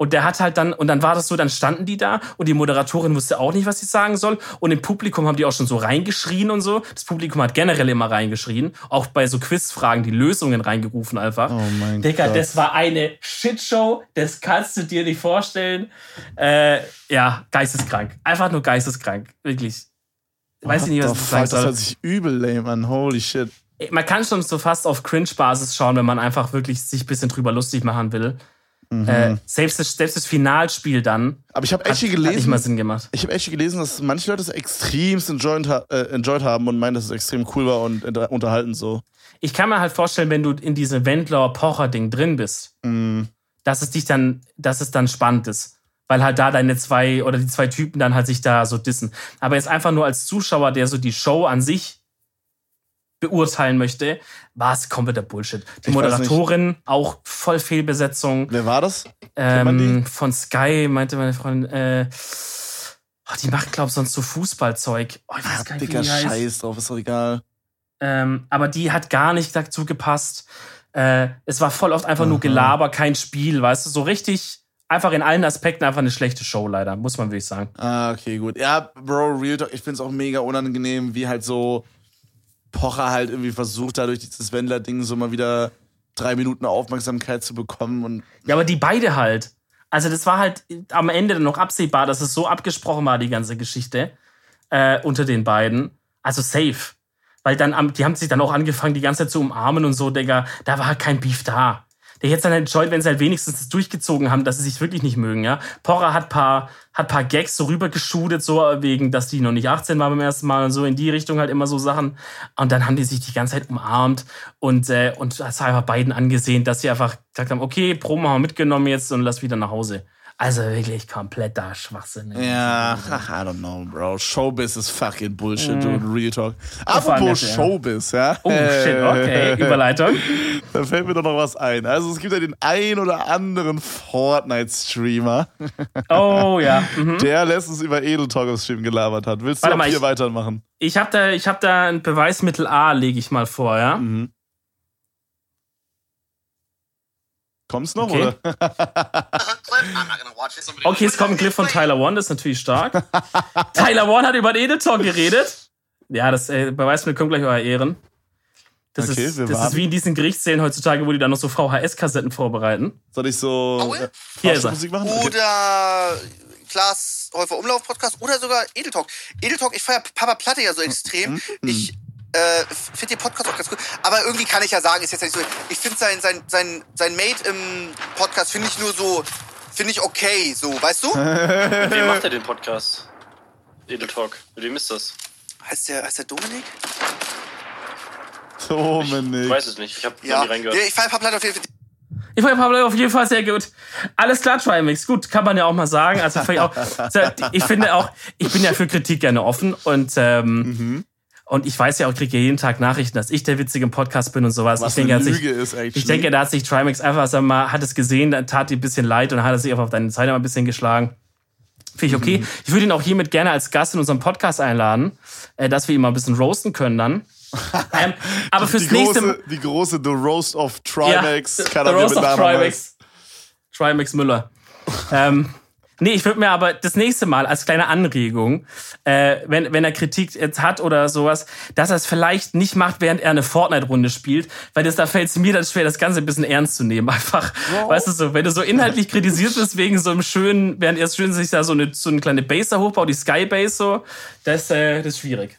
Und der hat halt dann, und dann war das so, dann standen die da und die Moderatorin wusste auch nicht, was sie sagen soll. Und im Publikum haben die auch schon so reingeschrien und so. Das Publikum hat generell immer reingeschrien. Auch bei so Quizfragen die Lösungen reingerufen einfach. Oh mein Digga, Gott. das war eine Shitshow. Das kannst du dir nicht vorstellen. Äh, ja, geisteskrank. Einfach nur geisteskrank. Wirklich. Weiß ich nicht, was ich sagen fuck, Das soll. hört sich übel lame an. Holy shit. Man kann schon so fast auf Cringe-Basis schauen, wenn man einfach wirklich sich ein bisschen drüber lustig machen will. Mhm. Äh, selbst, das, selbst das Finalspiel dann Aber ich habe hat, echt hat nicht gelesen, mal Sinn gemacht. ich habe echt gelesen, dass manche Leute es extremst enjoyed, äh, enjoyed haben und meinen, dass es extrem cool war und unterhaltend so. Ich kann mir halt vorstellen, wenn du in diesem Wendler-Pocher-Ding drin bist, Mm. dass es dich dann, dass es dann spannend ist. Weil halt da deine zwei oder die zwei Typen dann halt sich da so dissen. Aber jetzt einfach nur als Zuschauer, der so die Show an sich beurteilen möchte, war es kompletter Bullshit. Die Ich Moderatorin auch voll Fehlbesetzung. Wer war das? Ähm, von Sky meinte meine Freundin, äh, oh, die macht, glaub sonst so Fußballzeug. Oh, ich weiß gar nicht, Dicker. Scheiß drauf, ist doch egal. Ähm, aber die hat gar nicht dazu gepasst. Äh, es war voll oft einfach nur Aha. Gelaber, kein Spiel, weißt du, so richtig, einfach in allen Aspekten einfach eine schlechte Show, leider, muss man wirklich sagen. Ah, okay, gut. Ja, Bro, Real Talk, ich find's auch mega unangenehm, wie halt so Pocher halt irgendwie versucht, dadurch dieses Wendler-Ding so mal wieder drei Minuten Aufmerksamkeit zu bekommen und Ja, aber die beide halt. Also das war halt am Ende dann noch absehbar, dass es so abgesprochen war, die ganze Geschichte äh, unter den beiden. Also safe. Weil dann, die haben sich dann auch angefangen, die ganze Zeit zu umarmen und so, Digga. Da war halt kein Beef da. Der hätte dann enjoyed, wenn sie halt wenigstens das durchgezogen haben, dass sie sich wirklich nicht mögen, ja. Porra hat paar, hat paar Gags so rübergeschudet, so wegen, dass die noch nicht 18 war beim ersten Mal und so in die Richtung halt immer so Sachen. Und dann haben die sich die ganze Zeit umarmt und, äh, und es war einfach beiden angesehen, dass sie einfach gesagt haben, okay, Promo haben wir mitgenommen jetzt und lass wieder nach Hause. Also wirklich kompletter Schwachsinn. Ja, ach, I don't know, Bro. Showbiz ist fucking Bullshit und Real Talk. Apropos. Showbiz, ja. Oh shit, okay, Überleitung. Da fällt mir doch noch was ein. Also es gibt ja den ein oder anderen Fortnite-Streamer, Oh ja. Mhm. der letztens über Edel Talk im Stream gelabert hat. Willst du Warte mal, hier ich- weitermachen? Ich habe da, ich hab da ein Beweismittel A, lege ich mal vor, ja. Mhm. Kommt's noch, Okay. oder? Okay, es kommt ein Clip von Tyler One, das ist natürlich stark. Tyler One hat über den Editor geredet. Ja, das äh, Beweismittel kommt gleich euer Ehren. Das, Okay, ist, wir das ist wie in diesen Gerichtssälen heutzutage, wo die dann noch so VHS-Kassetten vorbereiten. Soll ich so äh, Hier ist er. Musik machen? Okay. Oder Klaas Häufer Umlauf Podcast oder sogar Edeltalk. Edeltalk, ich feiere Papa Platte ja so extrem. Ich äh, finde den Podcast auch ganz gut. Aber irgendwie kann ich ja sagen, ist jetzt nicht so. Ich finde sein, sein, sein, sein Mate im Podcast finde ich nur so, finde ich okay, so, weißt du? Mit wem macht er den Podcast? Edel Talk. Mit wem ist das? heißt der, heißt der Dominik? Dominik. Ich weiß es nicht. Ich habe Ja. noch nie reingehört. Ich Papa Platte auf jeden Fall. Ich fand Pablo auf jeden Fall sehr gut. Alles klar, Trimix. Gut, kann man ja auch mal sagen. Also ich, auch, ich finde auch, ich bin ja für Kritik gerne offen und ähm, und ich weiß ja auch, ich kriege ja jeden Tag Nachrichten, dass ich der witzige im Podcast bin und sowas. Was ich denke, er hat sich, Lüge ist eigentlich. ich denke, da hat sich Trimax einfach, sag mal, hat es gesehen, dann tat ihm ein bisschen leid und hat er sich einfach auf deine Seite mal ein bisschen geschlagen. Finde ich okay. Mhm. Ich würde ihn auch hiermit gerne als Gast in unserem Podcast einladen, äh, dass wir ihn mal ein bisschen roasten können dann. ähm, aber fürs die, nächste große, die große The Roast of Trimax ja, The mir Roast of Trimax. Trimax Müller. ähm, nee, ich würde mir aber das nächste Mal als kleine Anregung, äh, wenn, wenn er Kritik jetzt hat oder sowas, dass er es vielleicht nicht macht, während er eine Fortnite-Runde spielt, weil das, da fällt es mir dann schwer, das Ganze ein bisschen ernst zu nehmen. Einfach, weißt du so, wenn du so inhaltlich kritisiert bist wegen so einem schönen, während er schön sich da so eine, so eine kleine Base da hochbaut, die Sky Base so, das, äh, das ist schwierig.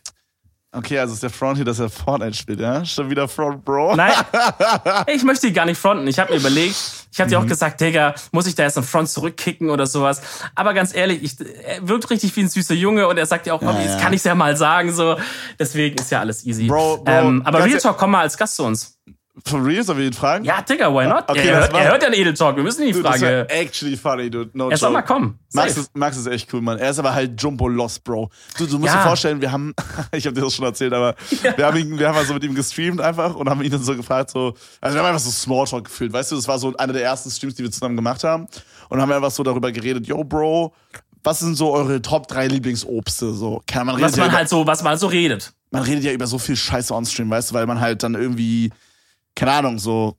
Okay, also ist der Front hier, dass er Fortnite spielt, ja? Schon wieder Front, Bro. Nein, ich möchte die gar nicht fronten. Ich habe mir überlegt, ich habe dir Mhm. auch gesagt, Digga, muss ich da jetzt einen Front zurückkicken oder sowas. Aber ganz ehrlich, ich, er wirkt richtig wie ein süßer Junge und er sagt ja auch, Ja, ja. kann ich ja mal sagen. so. Deswegen ist ja alles easy. Bro, Bro, ähm, aber Real e- Talk, komm mal als Gast zu uns. For real, sollen wir ihn fragen? Ja, Digga, why not? Okay, er, hört, er hört ja den Edel Talk, wir müssen die Dude, das Frage. wär actually funny, dude. No Er soll mal kommen. Max ist, Max ist echt cool, Mann. Er ist aber halt Jumbo Lost, Bro. Du, du musst Ja. dir vorstellen, wir haben, ich habe dir das schon erzählt, aber wir haben ihn, wir haben mal so mit ihm gestreamt einfach und haben ihn dann so gefragt, so, also wir haben einfach so Smalltalk gefühlt, weißt du, das war so einer der ersten Streams, die wir zusammen gemacht haben und haben wir einfach so darüber geredet, yo, Bro, was sind so eure Top 3 Lieblingsobste? So, kann man Was ja man über, halt so, was man halt so redet. man redet ja über so viel Scheiße on-stream, weißt du, weil man halt dann irgendwie, keine Ahnung, so,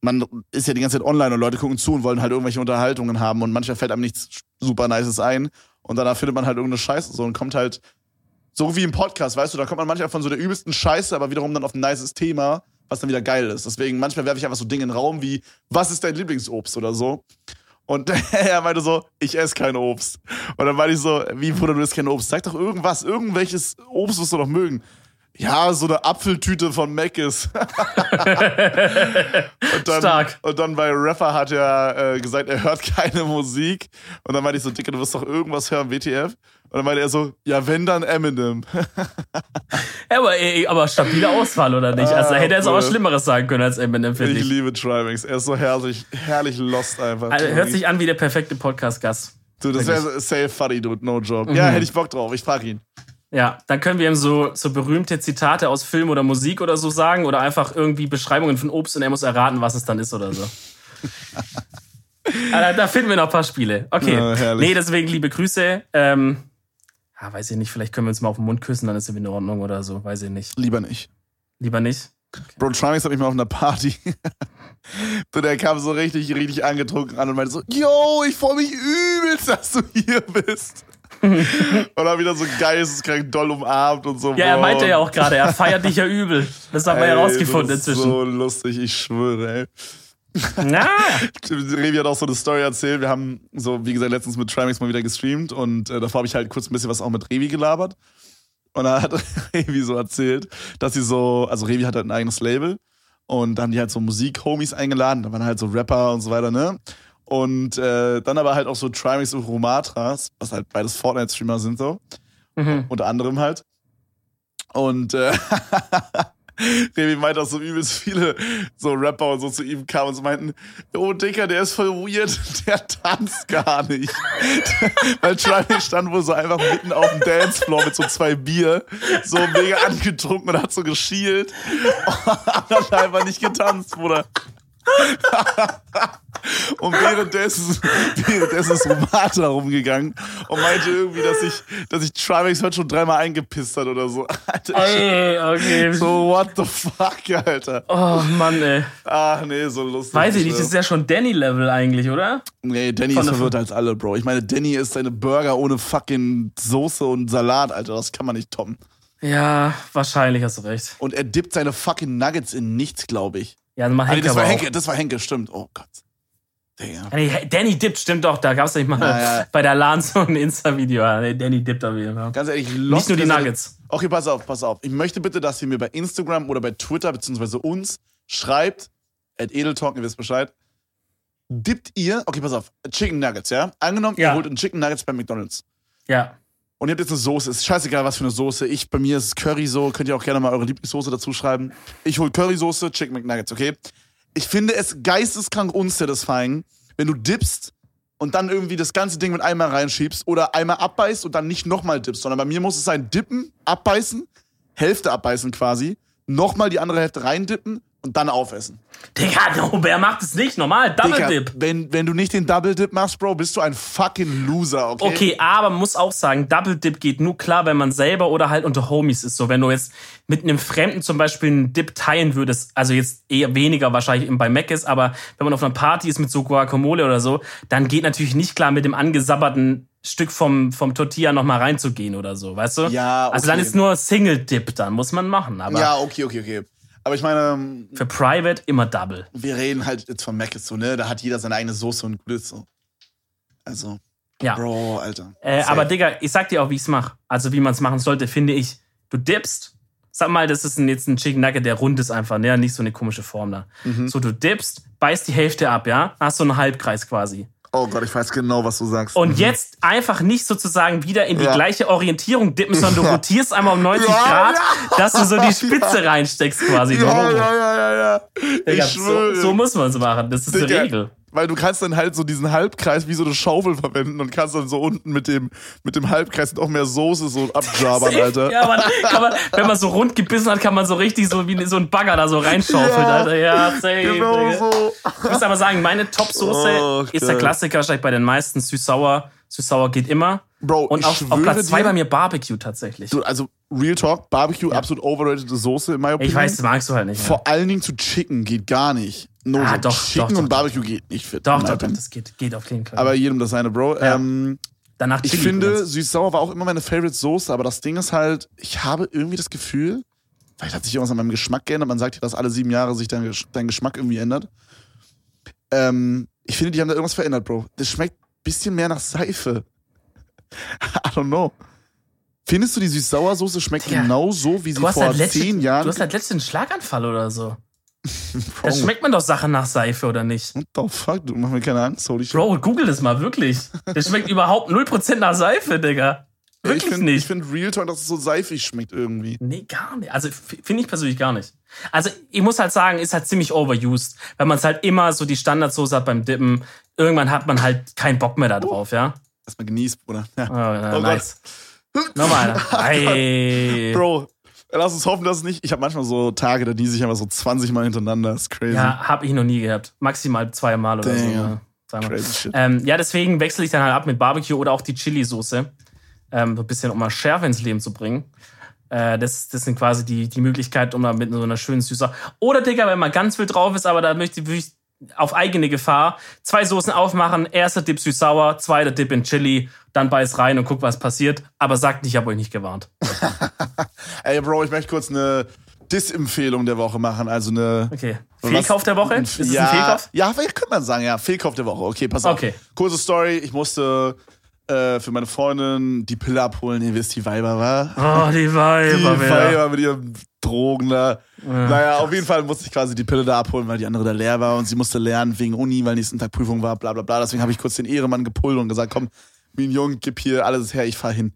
man ist ja die ganze Zeit online und Leute gucken zu und wollen halt irgendwelche Unterhaltungen haben und manchmal fällt einem nichts super Nices ein und danach findet man halt irgendeine Scheiße so und kommt halt, so wie im Podcast, weißt du, da kommt man manchmal von so der übelsten Scheiße, aber wiederum dann auf ein nices Thema, was dann wieder geil ist. Deswegen, manchmal werfe ich einfach so Dinge in den Raum wie, was ist dein Lieblingsobst oder so. Und er meinte so, ich esse kein Obst. Und dann meinte ich so, wie, Bruder, du isst kein Obst? Sag doch irgendwas, irgendwelches Obst, was du noch mögen. Ja, so eine Apfeltüte von Mc's. und dann, Stark. Und dann bei Rapper hat er äh, gesagt, er hört keine Musik. Und dann meinte ich so, Dicker, du wirst doch irgendwas hören, WTF. Und dann meinte er so, ja, wenn dann Eminem. Ja, aber, ey, aber stabile Auswahl, oder nicht? Also Ah, hätte er jetzt auch was. Schlimmeres sagen können als Eminem, finde Ich ich. liebe Trimax. Er ist so herrlich, herrlich lost einfach. Also, hört sich an wie der perfekte Podcast-Gast. du, das wäre safe funny, dude, no joke. Mhm. Ja, hätte ich Bock drauf. Ich frag ihn. Ja, dann können wir ihm so, so berühmte Zitate aus Film oder Musik oder so sagen oder einfach irgendwie Beschreibungen von Obst und er muss erraten, was es dann ist oder so. Aber da finden wir noch ein paar Spiele. Okay. Ja, nee, deswegen liebe Grüße. Ähm, ja, weiß ich nicht, vielleicht können wir uns mal auf den Mund küssen, dann ist es in Ordnung oder so. Weiß ich nicht. Lieber nicht. Lieber nicht. Bro, Trimax hat mich mal auf einer Party. du, der kam so richtig, richtig angetrunken an und meinte so, yo, ich freue mich übelst, dass du hier bist. und dann wieder so geisteskrank doll umarmt und so. Ja, er meinte ja auch gerade, er feiert dich ja übel. Das haben wir ja rausgefunden das ist inzwischen. so lustig, ich schwöre, ey. Na, Revi hat auch so eine Story erzählt. Wir haben so, wie gesagt, letztens mit Trimax mal wieder gestreamt und äh, davor habe ich halt kurz ein bisschen was auch mit Revi gelabert. Und dann hat Revi so erzählt, dass sie so, also Revi hat halt ein eigenes Label und dann haben die halt so Musik-Homies eingeladen, da waren halt so Rapper und so weiter, ne? Und äh, dann aber halt auch so Trimax und Romatras, was halt beides Fortnite-Streamer sind so, mhm. unter anderem halt. Und äh, Revi meinte, dass so übelst viele so Rapper und so zu ihm kamen und so meinten, oh Dicker, der ist voll weird, der tanzt gar nicht. Weil Trimax stand wohl so einfach mitten auf dem Dancefloor mit so zwei Bier, so mega angetrunken und hat so geschielt und hat einfach nicht getanzt, Bruder. Und währenddessen, währenddessen ist Romata rumgegangen und meinte irgendwie, dass ich, dass ich Trimax heute schon dreimal eingepisst hat oder so. Alter, Ey, okay. so, what the fuck, Alter. Oh Mann, ey. Ach nee, so lustig. Weiß ich nicht, das ist ja schon Danny-Level eigentlich, oder? Nee, Danny Von ist der- verwirrt als alle, Bro. Ich meine, Danny ist eine Burger ohne fucking Soße und Salat, Alter. Das kann man nicht toppen. Ja, wahrscheinlich hast du recht. Und er dippt seine fucking Nuggets in nichts, glaube ich. Ja, dann mach Ah, nee, Henke das war Henke, das war Henke, stimmt. Oh Gott. Nee, Danny dippt, stimmt doch, da gab es nicht mal Ja, ja. bei der LAN so ein Insta-Video. Danny dippt auf jeden Fall. Ganz ehrlich, Nicht lost nur die Nuggets. Okay, pass auf, pass auf. Ich möchte bitte, dass ihr mir bei Instagram oder bei Twitter beziehungsweise uns schreibt, at Edeltalk, ihr wisst Bescheid. Dippt ihr, okay, pass auf, Chicken Nuggets, ja? Angenommen, Ja. ihr holt einen Chicken Nuggets bei McDonalds. Ja. Und ihr habt jetzt eine Soße. Ist scheißegal, was für eine Soße. Ich, bei mir ist es Curry so. Könnt ihr auch gerne mal eure Lieblingssoße dazu schreiben. Ich hol Currysoße, Chicken McNuggets, okay? Ich finde es geisteskrank unsatisfying, wenn du dippst und dann irgendwie das ganze Ding mit einmal reinschiebst oder einmal abbeißt und dann nicht nochmal dippst, sondern bei mir muss es sein, dippen, abbeißen, Hälfte abbeißen quasi, nochmal die andere Hälfte reindippen und dann aufessen. Digga, no, wer macht es nicht? Normal, Double Digga, Dip. Wenn, wenn du nicht den Double Dip machst, Bro, bist du ein fucking Loser, okay? Okay, aber man muss auch sagen, Double Dip geht nur klar, wenn man selber oder halt unter Homies ist. So, wenn du jetzt mit einem Fremden zum Beispiel einen Dip teilen würdest, also jetzt eher weniger wahrscheinlich bei Mac ist, aber wenn man auf einer Party ist mit so Guacamole oder so, dann geht natürlich nicht klar mit dem angesabberten Stück vom, vom Tortilla nochmal reinzugehen oder so, weißt du? Ja, Also dann okay. ist nur Single Dip, dann muss man machen. Aber Ja, okay, okay, okay. Aber ich meine, für Private immer Double. wir reden halt jetzt von Mac so, ne? Da hat jeder seine eigene Soße und so. Also, Ja. Bro, Alter. Äh, aber Digga, ich sag dir auch, wie ich's mache. Also wie man es machen sollte, finde ich. Du dippst. Sag mal, das ist ein, jetzt ein Chicken Nugget, der rund ist einfach, ne? Nicht so eine komische Form da. Mhm. So, du dippst, beißt die Hälfte ab, ja? Hast so einen Halbkreis quasi. Oh Gott, ich weiß genau, was du sagst. Und jetzt einfach nicht sozusagen wieder in die Ja. gleiche Orientierung dippen, sondern du Ja. rotierst einmal um 90 Ja, Grad, dass du so die Spitze reinsteckst quasi. ja, ja, ja, ja, ja. Digga, so, so muss man es machen. Das ist die Digga, Regel. Weil du kannst dann halt so diesen Halbkreis wie so eine Schaufel verwenden und kannst dann so unten mit dem, mit dem Halbkreis noch mehr Soße so abjabern, Alter. Ja, man, man, wenn man so rund gebissen hat, kann man so richtig so wie so ein Bagger da so reinschaufeln, Ja. Alter. Ja, safe. Genau Digga. so. Ich muss aber sagen, meine Top-Soße Oh, ist der. Klassiker wahrscheinlich bei den meisten. Süß-sauer. Süß-sauer geht immer. Bro, Und ich auf, Platz zwei bei mir Barbecue tatsächlich. Du, also Real Talk, Barbecue, absolut overrated Soße in meiner Opinion. ich weiß, das magst du halt nicht. Ja. Vor allen Dingen zu Chicken geht gar nicht. No, Ah, joke. doch, Chicken doch, doch, und Barbecue geht nicht fit. Doch, doch, doch, das geht, geht auf jeden Fall. Aber jedem das seine, Bro. Ja. Ähm, Danach ich finde, süß-sauer war auch immer meine Favorite Soße, aber das Ding ist halt, ich habe irgendwie das Gefühl, vielleicht hat sich irgendwas an meinem Geschmack geändert. Man sagt ja, dass alle sieben Jahre sich dein, dein Geschmack irgendwie ändert. Ähm, ich finde, die haben da irgendwas verändert, Bro. Das schmeckt ein bisschen mehr nach Seife. I don't know. Findest du, die süß-sauer-Soße schmeckt Digga, genau so, wie sie vor halt letztens, zehn Jahren. du hast halt letztens einen Schlaganfall oder so. Da schmeckt man doch Sachen nach Seife, oder nicht? what the fuck? Du mach mir keine Angst, holy shit. Bro, google das mal, wirklich. Das schmeckt überhaupt 0% nach Seife, Digga. Wirklich ich finde nicht. find Real Talk, dass es so seifig schmeckt irgendwie. Nee, gar nicht. Also finde ich persönlich gar nicht. Also ich muss halt sagen, ist halt ziemlich overused, weil man es halt immer so die Standardsoße hat beim Dippen. Irgendwann hat man halt keinen Bock mehr da drauf, ja? Erstmal genießt, Bruder. Ja. Oh, ja, Oh nice. Nochmal einer. Ei. Bro, lass uns hoffen, dass es nicht. Ich habe manchmal so Tage, da niese ich einfach so 20 Mal hintereinander. Das ist crazy. Ja, habe ich noch nie gehabt. Maximal zweimal oder so. Damn. Ja, shit. Ähm, ja, deswegen wechsle ich dann halt ab mit Barbecue oder auch die Chili-Soße. Ähm, so ein bisschen, um mal Schärfe ins Leben zu bringen. Äh, das, das sind quasi die, die Möglichkeit, um da mit so einer schönen Süßer. Oder, Digga, wenn man ganz wild drauf ist, aber da möchte ich auf eigene Gefahr zwei Soßen aufmachen. Erster Dip süß-sauer, zweiter Dip in Chili, dann beiß rein und guck, was passiert. Aber sagt nicht, ich habe euch nicht gewarnt. Ey, Bro, ich möchte kurz eine Diss-Empfehlung der Woche machen. Also eine. Okay. Was- Fehlkauf der Woche? Ist es ja, ein Fehlkauf? Ja, vielleicht könnte man sagen, ja. Fehlkauf der Woche. Okay, pass auf. Okay. Kurze Story. Ich musste äh, für meine Freundin die Pille abholen. Ihr wisst, die Weiber war. Oh, die Die Weiber, wieder. Weiber mit ihren Drogen da. naja, auf jeden Fall musste ich quasi die Pille da abholen, weil die andere da leer war und sie musste lernen wegen Uni, weil nächsten Tag Prüfung war, bla bla bla. Deswegen habe ich kurz den Ehremann gepullt und gesagt, komm, Mignon, gib hier alles her, ich fahr hin.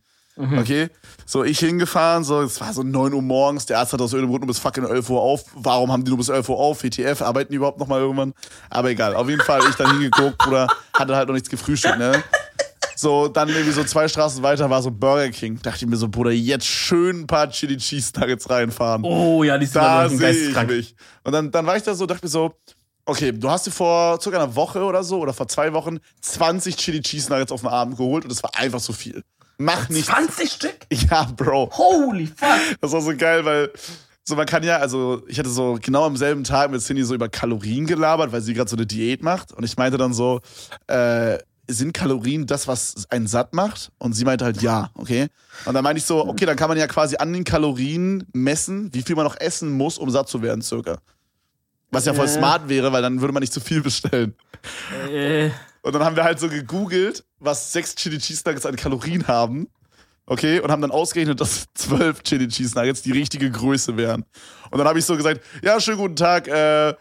Okay? So, ich hingefahren, so, es war so 9 Uhr morgens, der Arzt hat aus Grund nur bis fucking 11 Uhr auf. Warum haben die nur bis 11 Uhr auf? WTF, arbeiten die überhaupt noch mal irgendwann? Aber egal, auf jeden Fall, ich dann hingeguckt, Bruder, hatte halt noch nichts gefrühstückt, ne? So, dann irgendwie so zwei Straßen weiter war so Burger King. Dachte ich mir so, Bruder, jetzt schön ein paar Chili Cheese Nuggets reinfahren. Oh ja, die sind da geisteskrank. Und dann, dann war ich da so, dachte mir so, okay, du hast dir vor circa einer Woche oder so oder vor zwei Wochen 20 Chili Cheese Nuggets auf den Abend geholt und das war einfach zu viel. Mach nicht. 20 Stück? Ja, Bro. Holy fuck. Das war so geil, weil so man kann ja, also ich hatte so genau am selben Tag mit Cindy so über Kalorien gelabert, weil sie gerade so eine Diät macht und ich meinte dann so, äh, sind Kalorien das, was einen satt macht? Und sie meinte halt ja, okay. Und dann meinte ich so, okay, dann kann man ja quasi an den Kalorien messen, wie viel man noch essen muss, um satt zu werden, circa. Was ja voll Äh. smart wäre, weil dann würde man nicht zu viel bestellen. Äh, Und dann haben wir halt so gegoogelt, was sechs Chili Cheese Nuggets an Kalorien haben. Okay, und haben dann ausgerechnet, dass zwölf Chili Cheese Nuggets die richtige Größe wären. Und dann habe ich so gesagt, ja, schönen guten Tag, äh,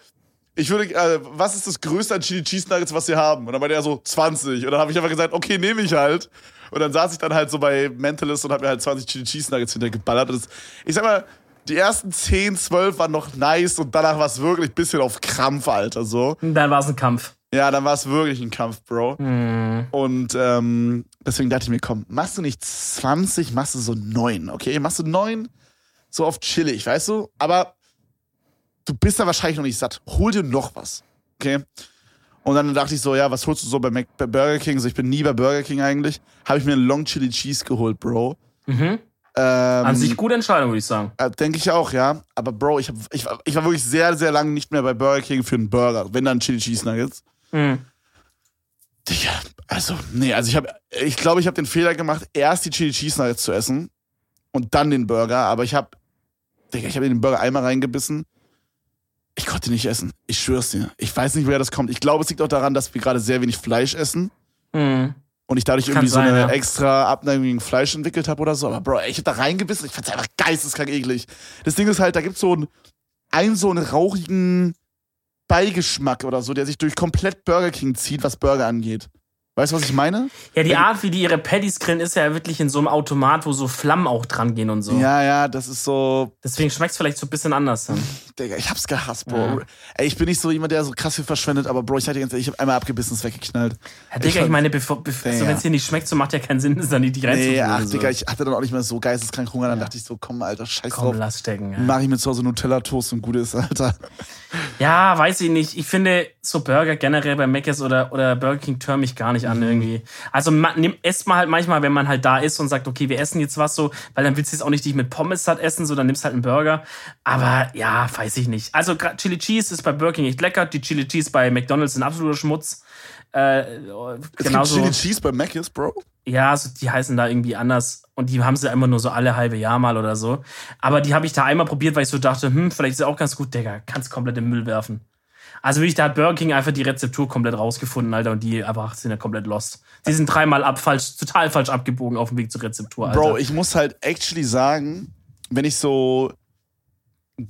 ich würde, äh, was ist das größte an Chili Cheese Nuggets, was wir haben? Und dann meinte er so, 20. Und dann habe ich einfach gesagt, okay, nehme ich halt. Und dann saß ich dann halt so bei Mentalist und habe mir halt 20 Chili Cheese Nuggets hintergeballert. Und das, ich sag mal, die ersten 10, 12 waren noch nice und danach war es wirklich ein bisschen auf Krampf, Alter, so. dann war es ein Kampf. Ja, dann war es wirklich ein Kampf, Bro. Und ähm, deswegen dachte ich mir, komm, machst du nicht 20, machst du so 9, okay? Machst du 9 so auf chillig, weißt du? Aber du bist da wahrscheinlich noch nicht satt. Hol dir noch was, okay? Und dann dachte ich so, ja, was holst du so bei, Mac bei Burger King? So, ich bin nie bei Burger King eigentlich. Habe ich mir einen Long Chili Cheese geholt, Bro. Mhm. Ähm, An sich gute Entscheidung, würde ich sagen. äh, Denke ich auch, ja. Aber Bro, ich, hab, ich, war, ich war wirklich sehr, sehr lange nicht mehr bei Burger King für einen Burger. Wenn dann Chili Cheese Nuggets. Mhm. Digga, also, nee, also ich habe, ich glaube, ich habe den Fehler gemacht, erst die Chili Cheese Nuggets zu essen und dann den Burger, aber ich habe, Digga, ich habe in den Burger einmal reingebissen. Ich konnte nicht essen. Ich schwör's dir. Ich weiß nicht, woher das kommt. Ich glaube, es liegt auch daran, dass wir gerade sehr wenig Fleisch essen Mhm. und ich dadurch Kann irgendwie so sein, eine ja. extra Abneigung gegen Fleisch entwickelt habe oder so. Aber Bro, ey, ich hab da reingebissen. Ich fand's einfach geisteskrank eklig. Das Ding ist halt, da gibt's so einen, einen so einen rauchigen Beigeschmack oder so, der sich durch komplett Burger King zieht, was Burger angeht. Weißt du, was ich meine? Ja, die Wenn- Art, wie die ihre Patties grillen, ist ja wirklich in so einem Automat, wo so Flammen auch dran gehen und so. Ja, ja, das ist so, Deswegen schmeckt es vielleicht so ein bisschen anders dann. Digga, ich hab's gehasst, Bro. Ja. Ey, ich bin nicht so jemand, der so krass viel verschwendet, aber Bro, ich dir ganz ehrlich, ich hab einmal abgebissen, ist weggeknallt. Ja, Digga, ich, fand- meine, bevor, bevor, also Ja. wenn es dir nicht schmeckt, so macht ja keinen Sinn, es dann nicht Nee, reinzutun. ach, so. Digga, ich hatte dann auch nicht mehr so geisteskrank Hunger, dann dachte ich so, komm, Alter, scheiß Komm, drauf. lass stecken. Ja. Mach ich mir zu Hause Nutella-Toast und gut ist, Alter. ja, weiß ich nicht. Ich finde so Burger generell bei Mc's oder, oder Burger King tör mich gar nicht Mhm. an irgendwie. Also nimm, esst mal halt manchmal, wenn man halt da ist und sagt, okay, wir essen jetzt was so, weil dann willst du jetzt auch nicht dich mit Pommes satt essen, so dann nimmst halt einen Burger. Aber ja, weiß ich nicht. Also Chili Cheese ist bei Burger King echt lecker. Die Chili Cheese bei McDonald's sind absoluter Schmutz. Äh, Es genauso. Chili Cheese bei Mc's, Bro. Ja, also die heißen da irgendwie anders und die haben sie immer nur so alle halbe Jahr mal oder so. Aber die habe ich da einmal probiert, weil ich so dachte, hm, vielleicht ist ja auch ganz gut, Digga, kannst komplett im Müll werfen. Also wirklich, da hat Burger King einfach die Rezeptur komplett rausgefunden, Alter, und die einfach sind ja komplett lost. Die sind dreimal ab, falsch, total falsch abgebogen auf dem Weg zur Rezeptur, Alter. Bro, ich muss halt actually sagen, wenn ich so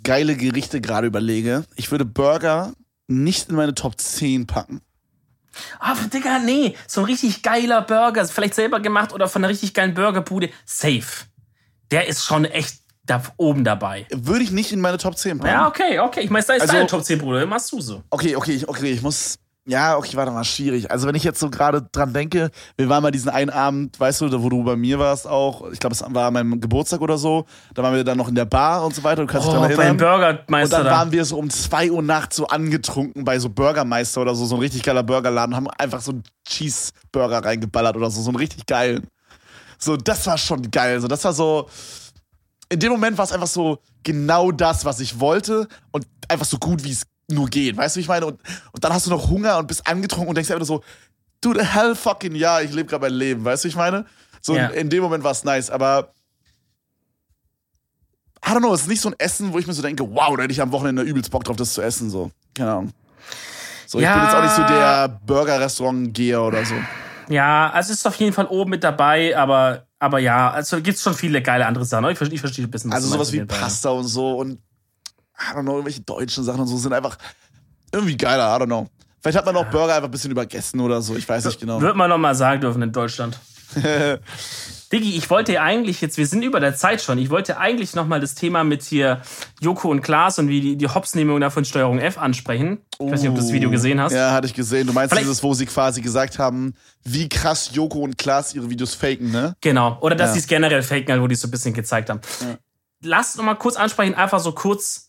geile Gerichte gerade überlege, ich würde Burger nicht in meine Top 10 packen. Aber Digga, nee, so ein richtig geiler Burger, vielleicht selber gemacht oder von einer richtig geilen Burgerbude, safe. Der ist schon echt da oben dabei. Würde ich nicht in meine Top 10 packen. Ja, okay, okay. Ich meine, da ist Also- deine Top 10, Bruder. Machst du so. Okay, okay, okay, ich muss. Ja, okay, warte mal, schwierig. Also wenn ich jetzt so gerade dran denke, wir waren mal diesen einen Abend, weißt du, wo du bei mir warst auch, ich glaube, es war an meinem Geburtstag oder so, da waren wir dann noch in der Bar und so weiter, du kannst dich Oh, daran beim erinnern. Und Burgermeister dann da. waren wir so um 2 Uhr nachts so angetrunken bei so Burgermeister oder so, so ein richtig geiler Burgerladen, haben einfach so einen Cheeseburger reingeballert oder so, so einen richtig geilen. So, das war schon geil. So, das war so. In dem Moment war es einfach so genau das, was ich wollte und einfach so gut, wie es nur geht. Weißt du, wie ich meine? Und, und dann hast du noch Hunger und bist angetrunken und denkst einfach so, dude, hell fucking ja, ich lebe gerade mein Leben. Weißt du, wie ich meine? So, Ja. in, in dem Moment war es nice, aber. I don't know, es ist nicht so ein Essen, wo ich mir so denke, wow, da hätte ich am Wochenende übelst Bock drauf, das zu essen. So, keine Ahnung. So, ich Ja. bin jetzt auch nicht so der Burger-Restaurant-Geher oder so. Ja, also es ist auf jeden Fall oben mit dabei, aber, aber ja, also gibt's schon viele geile andere Sachen. Ich verstehe, ich verstehe ein bisschen. was Also sowas wie. Pasta und so und I don't know, irgendwelche deutschen Sachen und so sind einfach irgendwie geiler, I don't know. Vielleicht hat man auch Burger einfach ein bisschen übergessen oder so, ich weiß nicht genau. Wird man noch mal sagen dürfen in Deutschland. Diggi, ich wollte eigentlich jetzt, wir sind über der Zeit schon, ich wollte eigentlich noch mal das Thema mit hier Joko und Klaas und wie die, die Hopsnehmung da von Steuerung F ansprechen. Ich weiß nicht, ob du das Video gesehen hast. Ja, hatte ich gesehen. Du meinst Vielleicht- dieses, wo sie quasi gesagt haben, wie krass Joko und Klaas ihre Videos faken, ne? Genau. Oder dass Ja. sie es generell faken, halt, wo die es so ein bisschen gezeigt haben. Lass noch mal kurz ansprechen, einfach so kurz,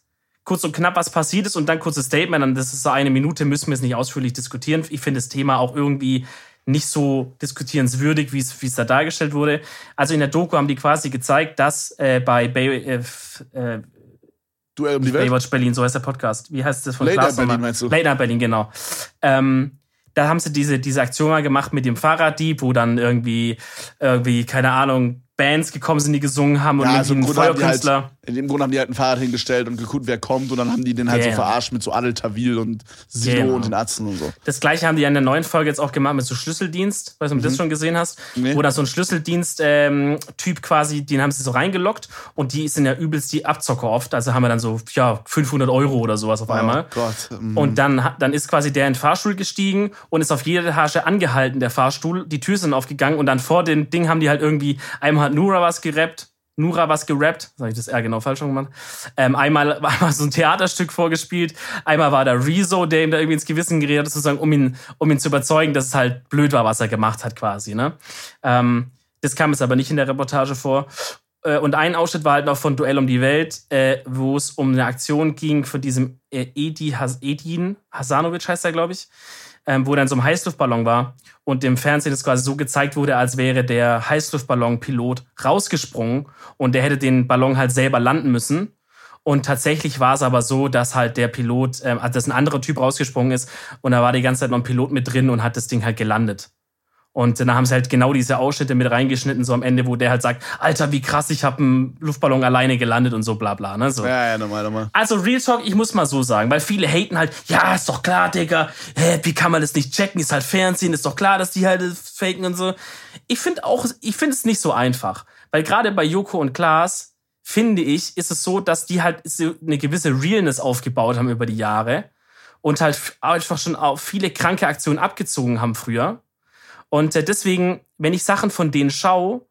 kurz und knapp, was passiert ist und dann kurzes Statement. Und das ist so eine Minute, müssen wir es nicht ausführlich diskutieren. Ich finde das Thema auch irgendwie nicht so diskutierenswürdig, wie es wie es da dargestellt wurde. Also in der Doku haben die quasi gezeigt, dass äh, bei Bay, äh, äh, Duell um die Welt. Baywatch Berlin, so heißt der Podcast. Wie heißt das von Late Klaas Berlin meinst du? Late Night Berlin, genau. Ähm, da haben sie diese, diese Aktion mal gemacht mit dem Fahrraddieb, wo dann irgendwie, irgendwie, keine Ahnung, Bands gekommen sind, die gesungen haben und Ja, irgendwie im ein Feuerkünstler. In dem Grunde haben die halt ein Fahrrad hingestellt und geguckt, wer kommt und dann haben die den halt Ja. so verarscht mit so Adel Tawil und Sido Genau. und den Atzen und so. Das gleiche haben die ja in der neuen Folge jetzt auch gemacht mit so Schlüsseldienst, weißt du, ob du das schon gesehen hast? Mhm. Nee. Wo da so ein Schlüsseldienst-Typ quasi, den haben sie so reingelockt und die sind ja übelst die Abzocker oft. Also haben wir dann so, ja, 500 Euro oder sowas auf einmal. Oh Gott. mm. Und dann, dann ist quasi der in den Fahrstuhl gestiegen und ist auf jede Etage angehalten, der Fahrstuhl. Die Tür sind aufgegangen und dann vor dem Ding haben die halt irgendwie, einmal hat Nura was gerappt, Nura was gerappt, sag ich das eher genau falsch schon gemacht. Ähm, einmal war einmal so ein Theaterstück vorgespielt, einmal war da Rezo, der ihm da irgendwie ins Gewissen geredet hat, sozusagen, um ihn, um ihn zu überzeugen, dass es halt blöd war, was er gemacht hat, quasi, ne? Ähm, das kam jetzt aber nicht in der Reportage vor. Äh, Und ein Ausschnitt war halt noch von Duell um die Welt, äh, wo es um eine Aktion ging von diesem äh, Edi Has Edin Hasanovic heißt er, glaube ich, ähm, wo in so einem Heißluftballon war und im Fernsehen das quasi so gezeigt wurde, als wäre der Heißluftballon-Pilot rausgesprungen und der hätte den Ballon halt selber landen müssen. Und tatsächlich war es aber so, dass halt der Pilot, ähm, dass ein anderer Typ rausgesprungen ist und da war die ganze Zeit noch ein Pilot mit drin und hat das Ding halt gelandet. Und dann haben sie halt genau diese Ausschnitte mit reingeschnitten, so am Ende, wo der halt sagt, Alter, wie krass, ich habe einen Luftballon alleine gelandet und so bla bla. Ne? So. Ja, ja, normal, normal. Also Real Talk, ich muss mal so sagen, weil viele haten halt, ja, ist doch klar, Digga, hä, wie kann man das nicht checken, ist halt Fernsehen, ist doch klar, dass die halt das faken und so. Ich finde auch, ich finde es nicht so einfach, weil gerade bei Joko und Klaas, finde ich, ist es so, dass die halt so eine gewisse Realness aufgebaut haben über die Jahre und halt einfach schon auch viele kranke Aktionen abgezogen haben früher. Und äh, deswegen, wenn ich Sachen von denen schaue,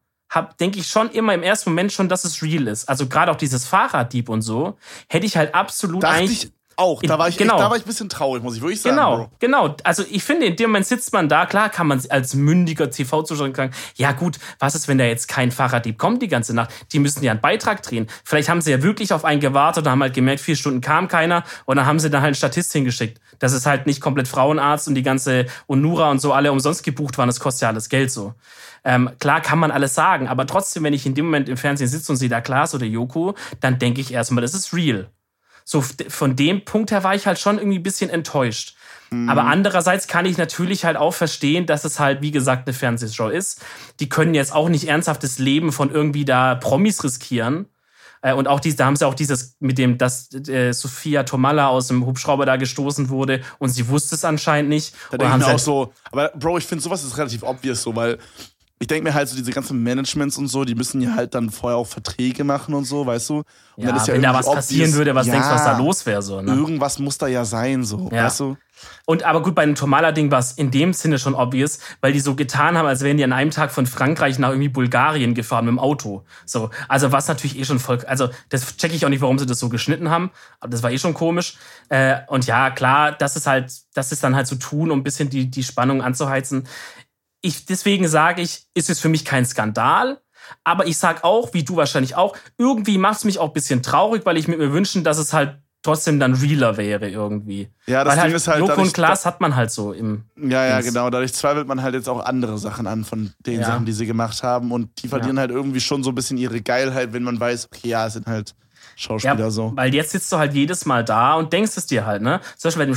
denke ich schon immer im ersten Moment schon, dass es real ist. Also gerade auch dieses Fahrraddieb und so, hätte ich halt absolut Dachte eigentlich. ich auch. Da war ich, Genau. echt, da war ich ein bisschen traurig, muss ich wirklich sagen. Genau, Bro. genau. Also ich finde, in dem Moment sitzt man da, klar kann man als mündiger TV-Zuschauer sagen, ja gut, was ist, wenn da jetzt kein Fahrraddieb kommt die ganze Nacht? Die müssen ja einen Beitrag drehen. Vielleicht haben sie ja wirklich auf einen gewartet und haben halt gemerkt, vier Stunden kam keiner und dann haben sie dann halt einen Statist hingeschickt. Das ist halt nicht komplett Frauenarzt und die ganze Onura und so alle umsonst gebucht waren, das kostet ja alles Geld so. Ähm, klar kann man alles sagen, aber trotzdem, wenn ich in dem Moment im Fernsehen sitze und sehe da Klaas oder Joko, dann denke ich erstmal, das ist real. So von dem Punkt her war ich halt schon irgendwie ein bisschen enttäuscht. Aber andererseits kann ich natürlich halt auch verstehen, dass es halt, wie gesagt, eine Fernsehshow ist. Die können jetzt auch nicht ernsthaftes Leben von irgendwie da Promis riskieren. Äh, Und auch dies, da haben sie auch dieses mit dem, dass äh, Sophia Tomalla aus dem Hubschrauber da gestoßen wurde und sie wusste es anscheinend nicht. Da denke ich mir auch halt- so, aber Bro, ich finde sowas ist relativ obvious so, weil ich denke mir halt so, diese ganzen Managements und so, die müssen ja halt dann vorher auch Verträge machen und so, weißt du? Und ja, dann ist wenn da was passieren würde, was ja, denkst du, was da los wäre so. Ne? Irgendwas muss da ja sein, so, Ja. weißt du? Und aber gut, bei dem Tomala-Ding war es in dem Sinne schon obvious, weil die so getan haben, als wären die an einem Tag von Frankreich nach irgendwie Bulgarien gefahren mit dem Auto. So, also was natürlich eh schon voll, also das checke ich auch nicht, warum sie das so geschnitten haben, aber das war eh schon komisch. Äh, und ja, klar, das ist halt, das ist dann halt zu so tun, um ein bisschen die, die Spannung anzuheizen. Ich, deswegen sage ich, ist es für mich kein Skandal. Aber ich sag auch, wie du wahrscheinlich auch, irgendwie macht es mich auch ein bisschen traurig, weil ich mir wünschen, dass es halt trotzdem dann realer wäre irgendwie. Ja, das Weil Ding halt ist halt, Joko dadurch- und Klaas hat man halt so im. Ja, ja, Dings. genau. Dadurch zweifelt man halt jetzt auch andere Sachen an von den Ja. Sachen, die sie gemacht haben. Und die verlieren halt irgendwie schon so ein bisschen ihre Geilheit, wenn man weiß, okay, ja, es sind halt Schauspieler Ja, so. weil jetzt sitzt du halt jedes Mal da und denkst es dir halt, ne? Zum Beispiel bei dem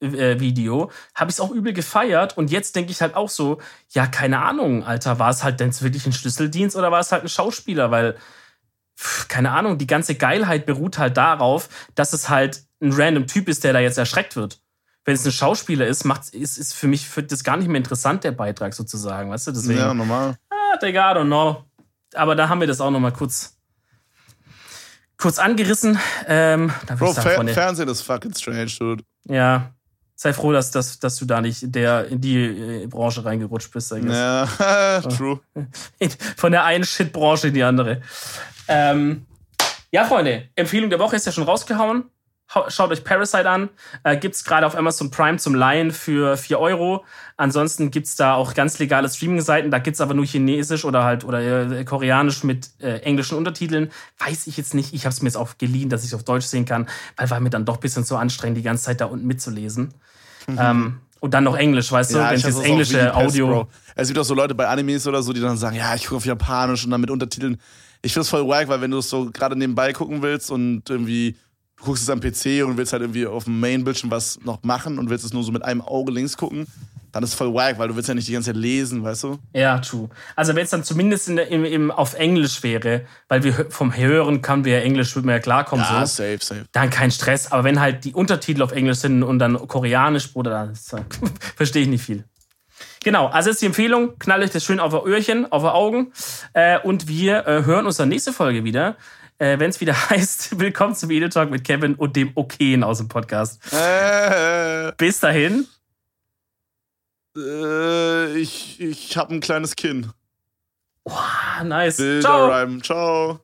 Schlüsseldienst-Video habe ich es auch übel gefeiert und jetzt denke ich halt auch so, ja, keine Ahnung, Alter, war es halt denn wirklich ein Schlüsseldienst oder war es halt ein Schauspieler? Weil, pff, keine Ahnung, die ganze Geilheit beruht halt darauf, dass es halt ein random Typ ist, der da jetzt erschreckt wird. Wenn es ein Schauspieler ist, macht, ist, ist für mich für das gar nicht mehr interessant, der Beitrag sozusagen, weißt du? Deswegen, Ja, normal. Ah, Digga, I don't know. Aber da haben wir das auch noch mal kurz, kurz angerissen. Ähm, Bro, Fer Fernsehen ist fucking strange, dude. ja, sei froh, dass, dass, dass du da nicht der, in die äh, Branche reingerutscht bist. I guess. Ja, true. Von der einen Shit-Branche in die andere. Ähm, ja, Freunde, Empfehlung der Woche ist ja schon rausgehauen. Hau- Schaut euch Parasite an. Äh, gibt's gerade auf Amazon Prime zum Leihen für 4 Euro. Ansonsten gibt's da auch ganz legale Streaming-Seiten. Da gibt's aber nur Chinesisch oder halt oder äh, Koreanisch mit äh, englischen Untertiteln. Weiß ich jetzt nicht. Ich habe es mir jetzt auch geliehen, dass ich auf Deutsch sehen kann, weil war mir dann doch ein bisschen zu anstrengend, die ganze Zeit da unten mitzulesen. Ähm, und dann noch Englisch, weißt du, wenn das englische Pest, Audio. Bro. Es gibt auch so Leute bei Animes oder so, die dann sagen, ja, ich gucke auf Japanisch und dann mit Untertiteln. Ich finde es voll wack, weil wenn du es so gerade nebenbei gucken willst und irgendwie du guckst es am PC und willst halt irgendwie auf dem Main-Bildschirm was noch machen und willst es nur so mit einem Auge links gucken, dann ist es voll wack, weil du willst ja nicht die ganze Zeit lesen, weißt du? Ja, true. Also wenn es dann zumindest in der, im, im, auf Englisch wäre, weil wir vom Hören kann wir ja Englisch, würde man ja klarkommen, Ja, so. safe, safe. Dann kein Stress. Aber wenn halt die Untertitel auf Englisch sind und dann Koreanisch, Bruder, dann verstehe ich nicht viel. Genau, also ist die Empfehlung, knallt euch das schön auf ihr Öhrchen, auf ihr Augen. Äh, und wir äh, hören uns dann nächste Folge wieder, äh, wenn es wieder heißt, willkommen zum Edel Talk mit Kevin und dem Okayen aus dem Podcast. Äh, Bis dahin. äh, ich ich habe ein kleines Kinn. Ah, nice. Bilder Ciao. rhymen. Ciao.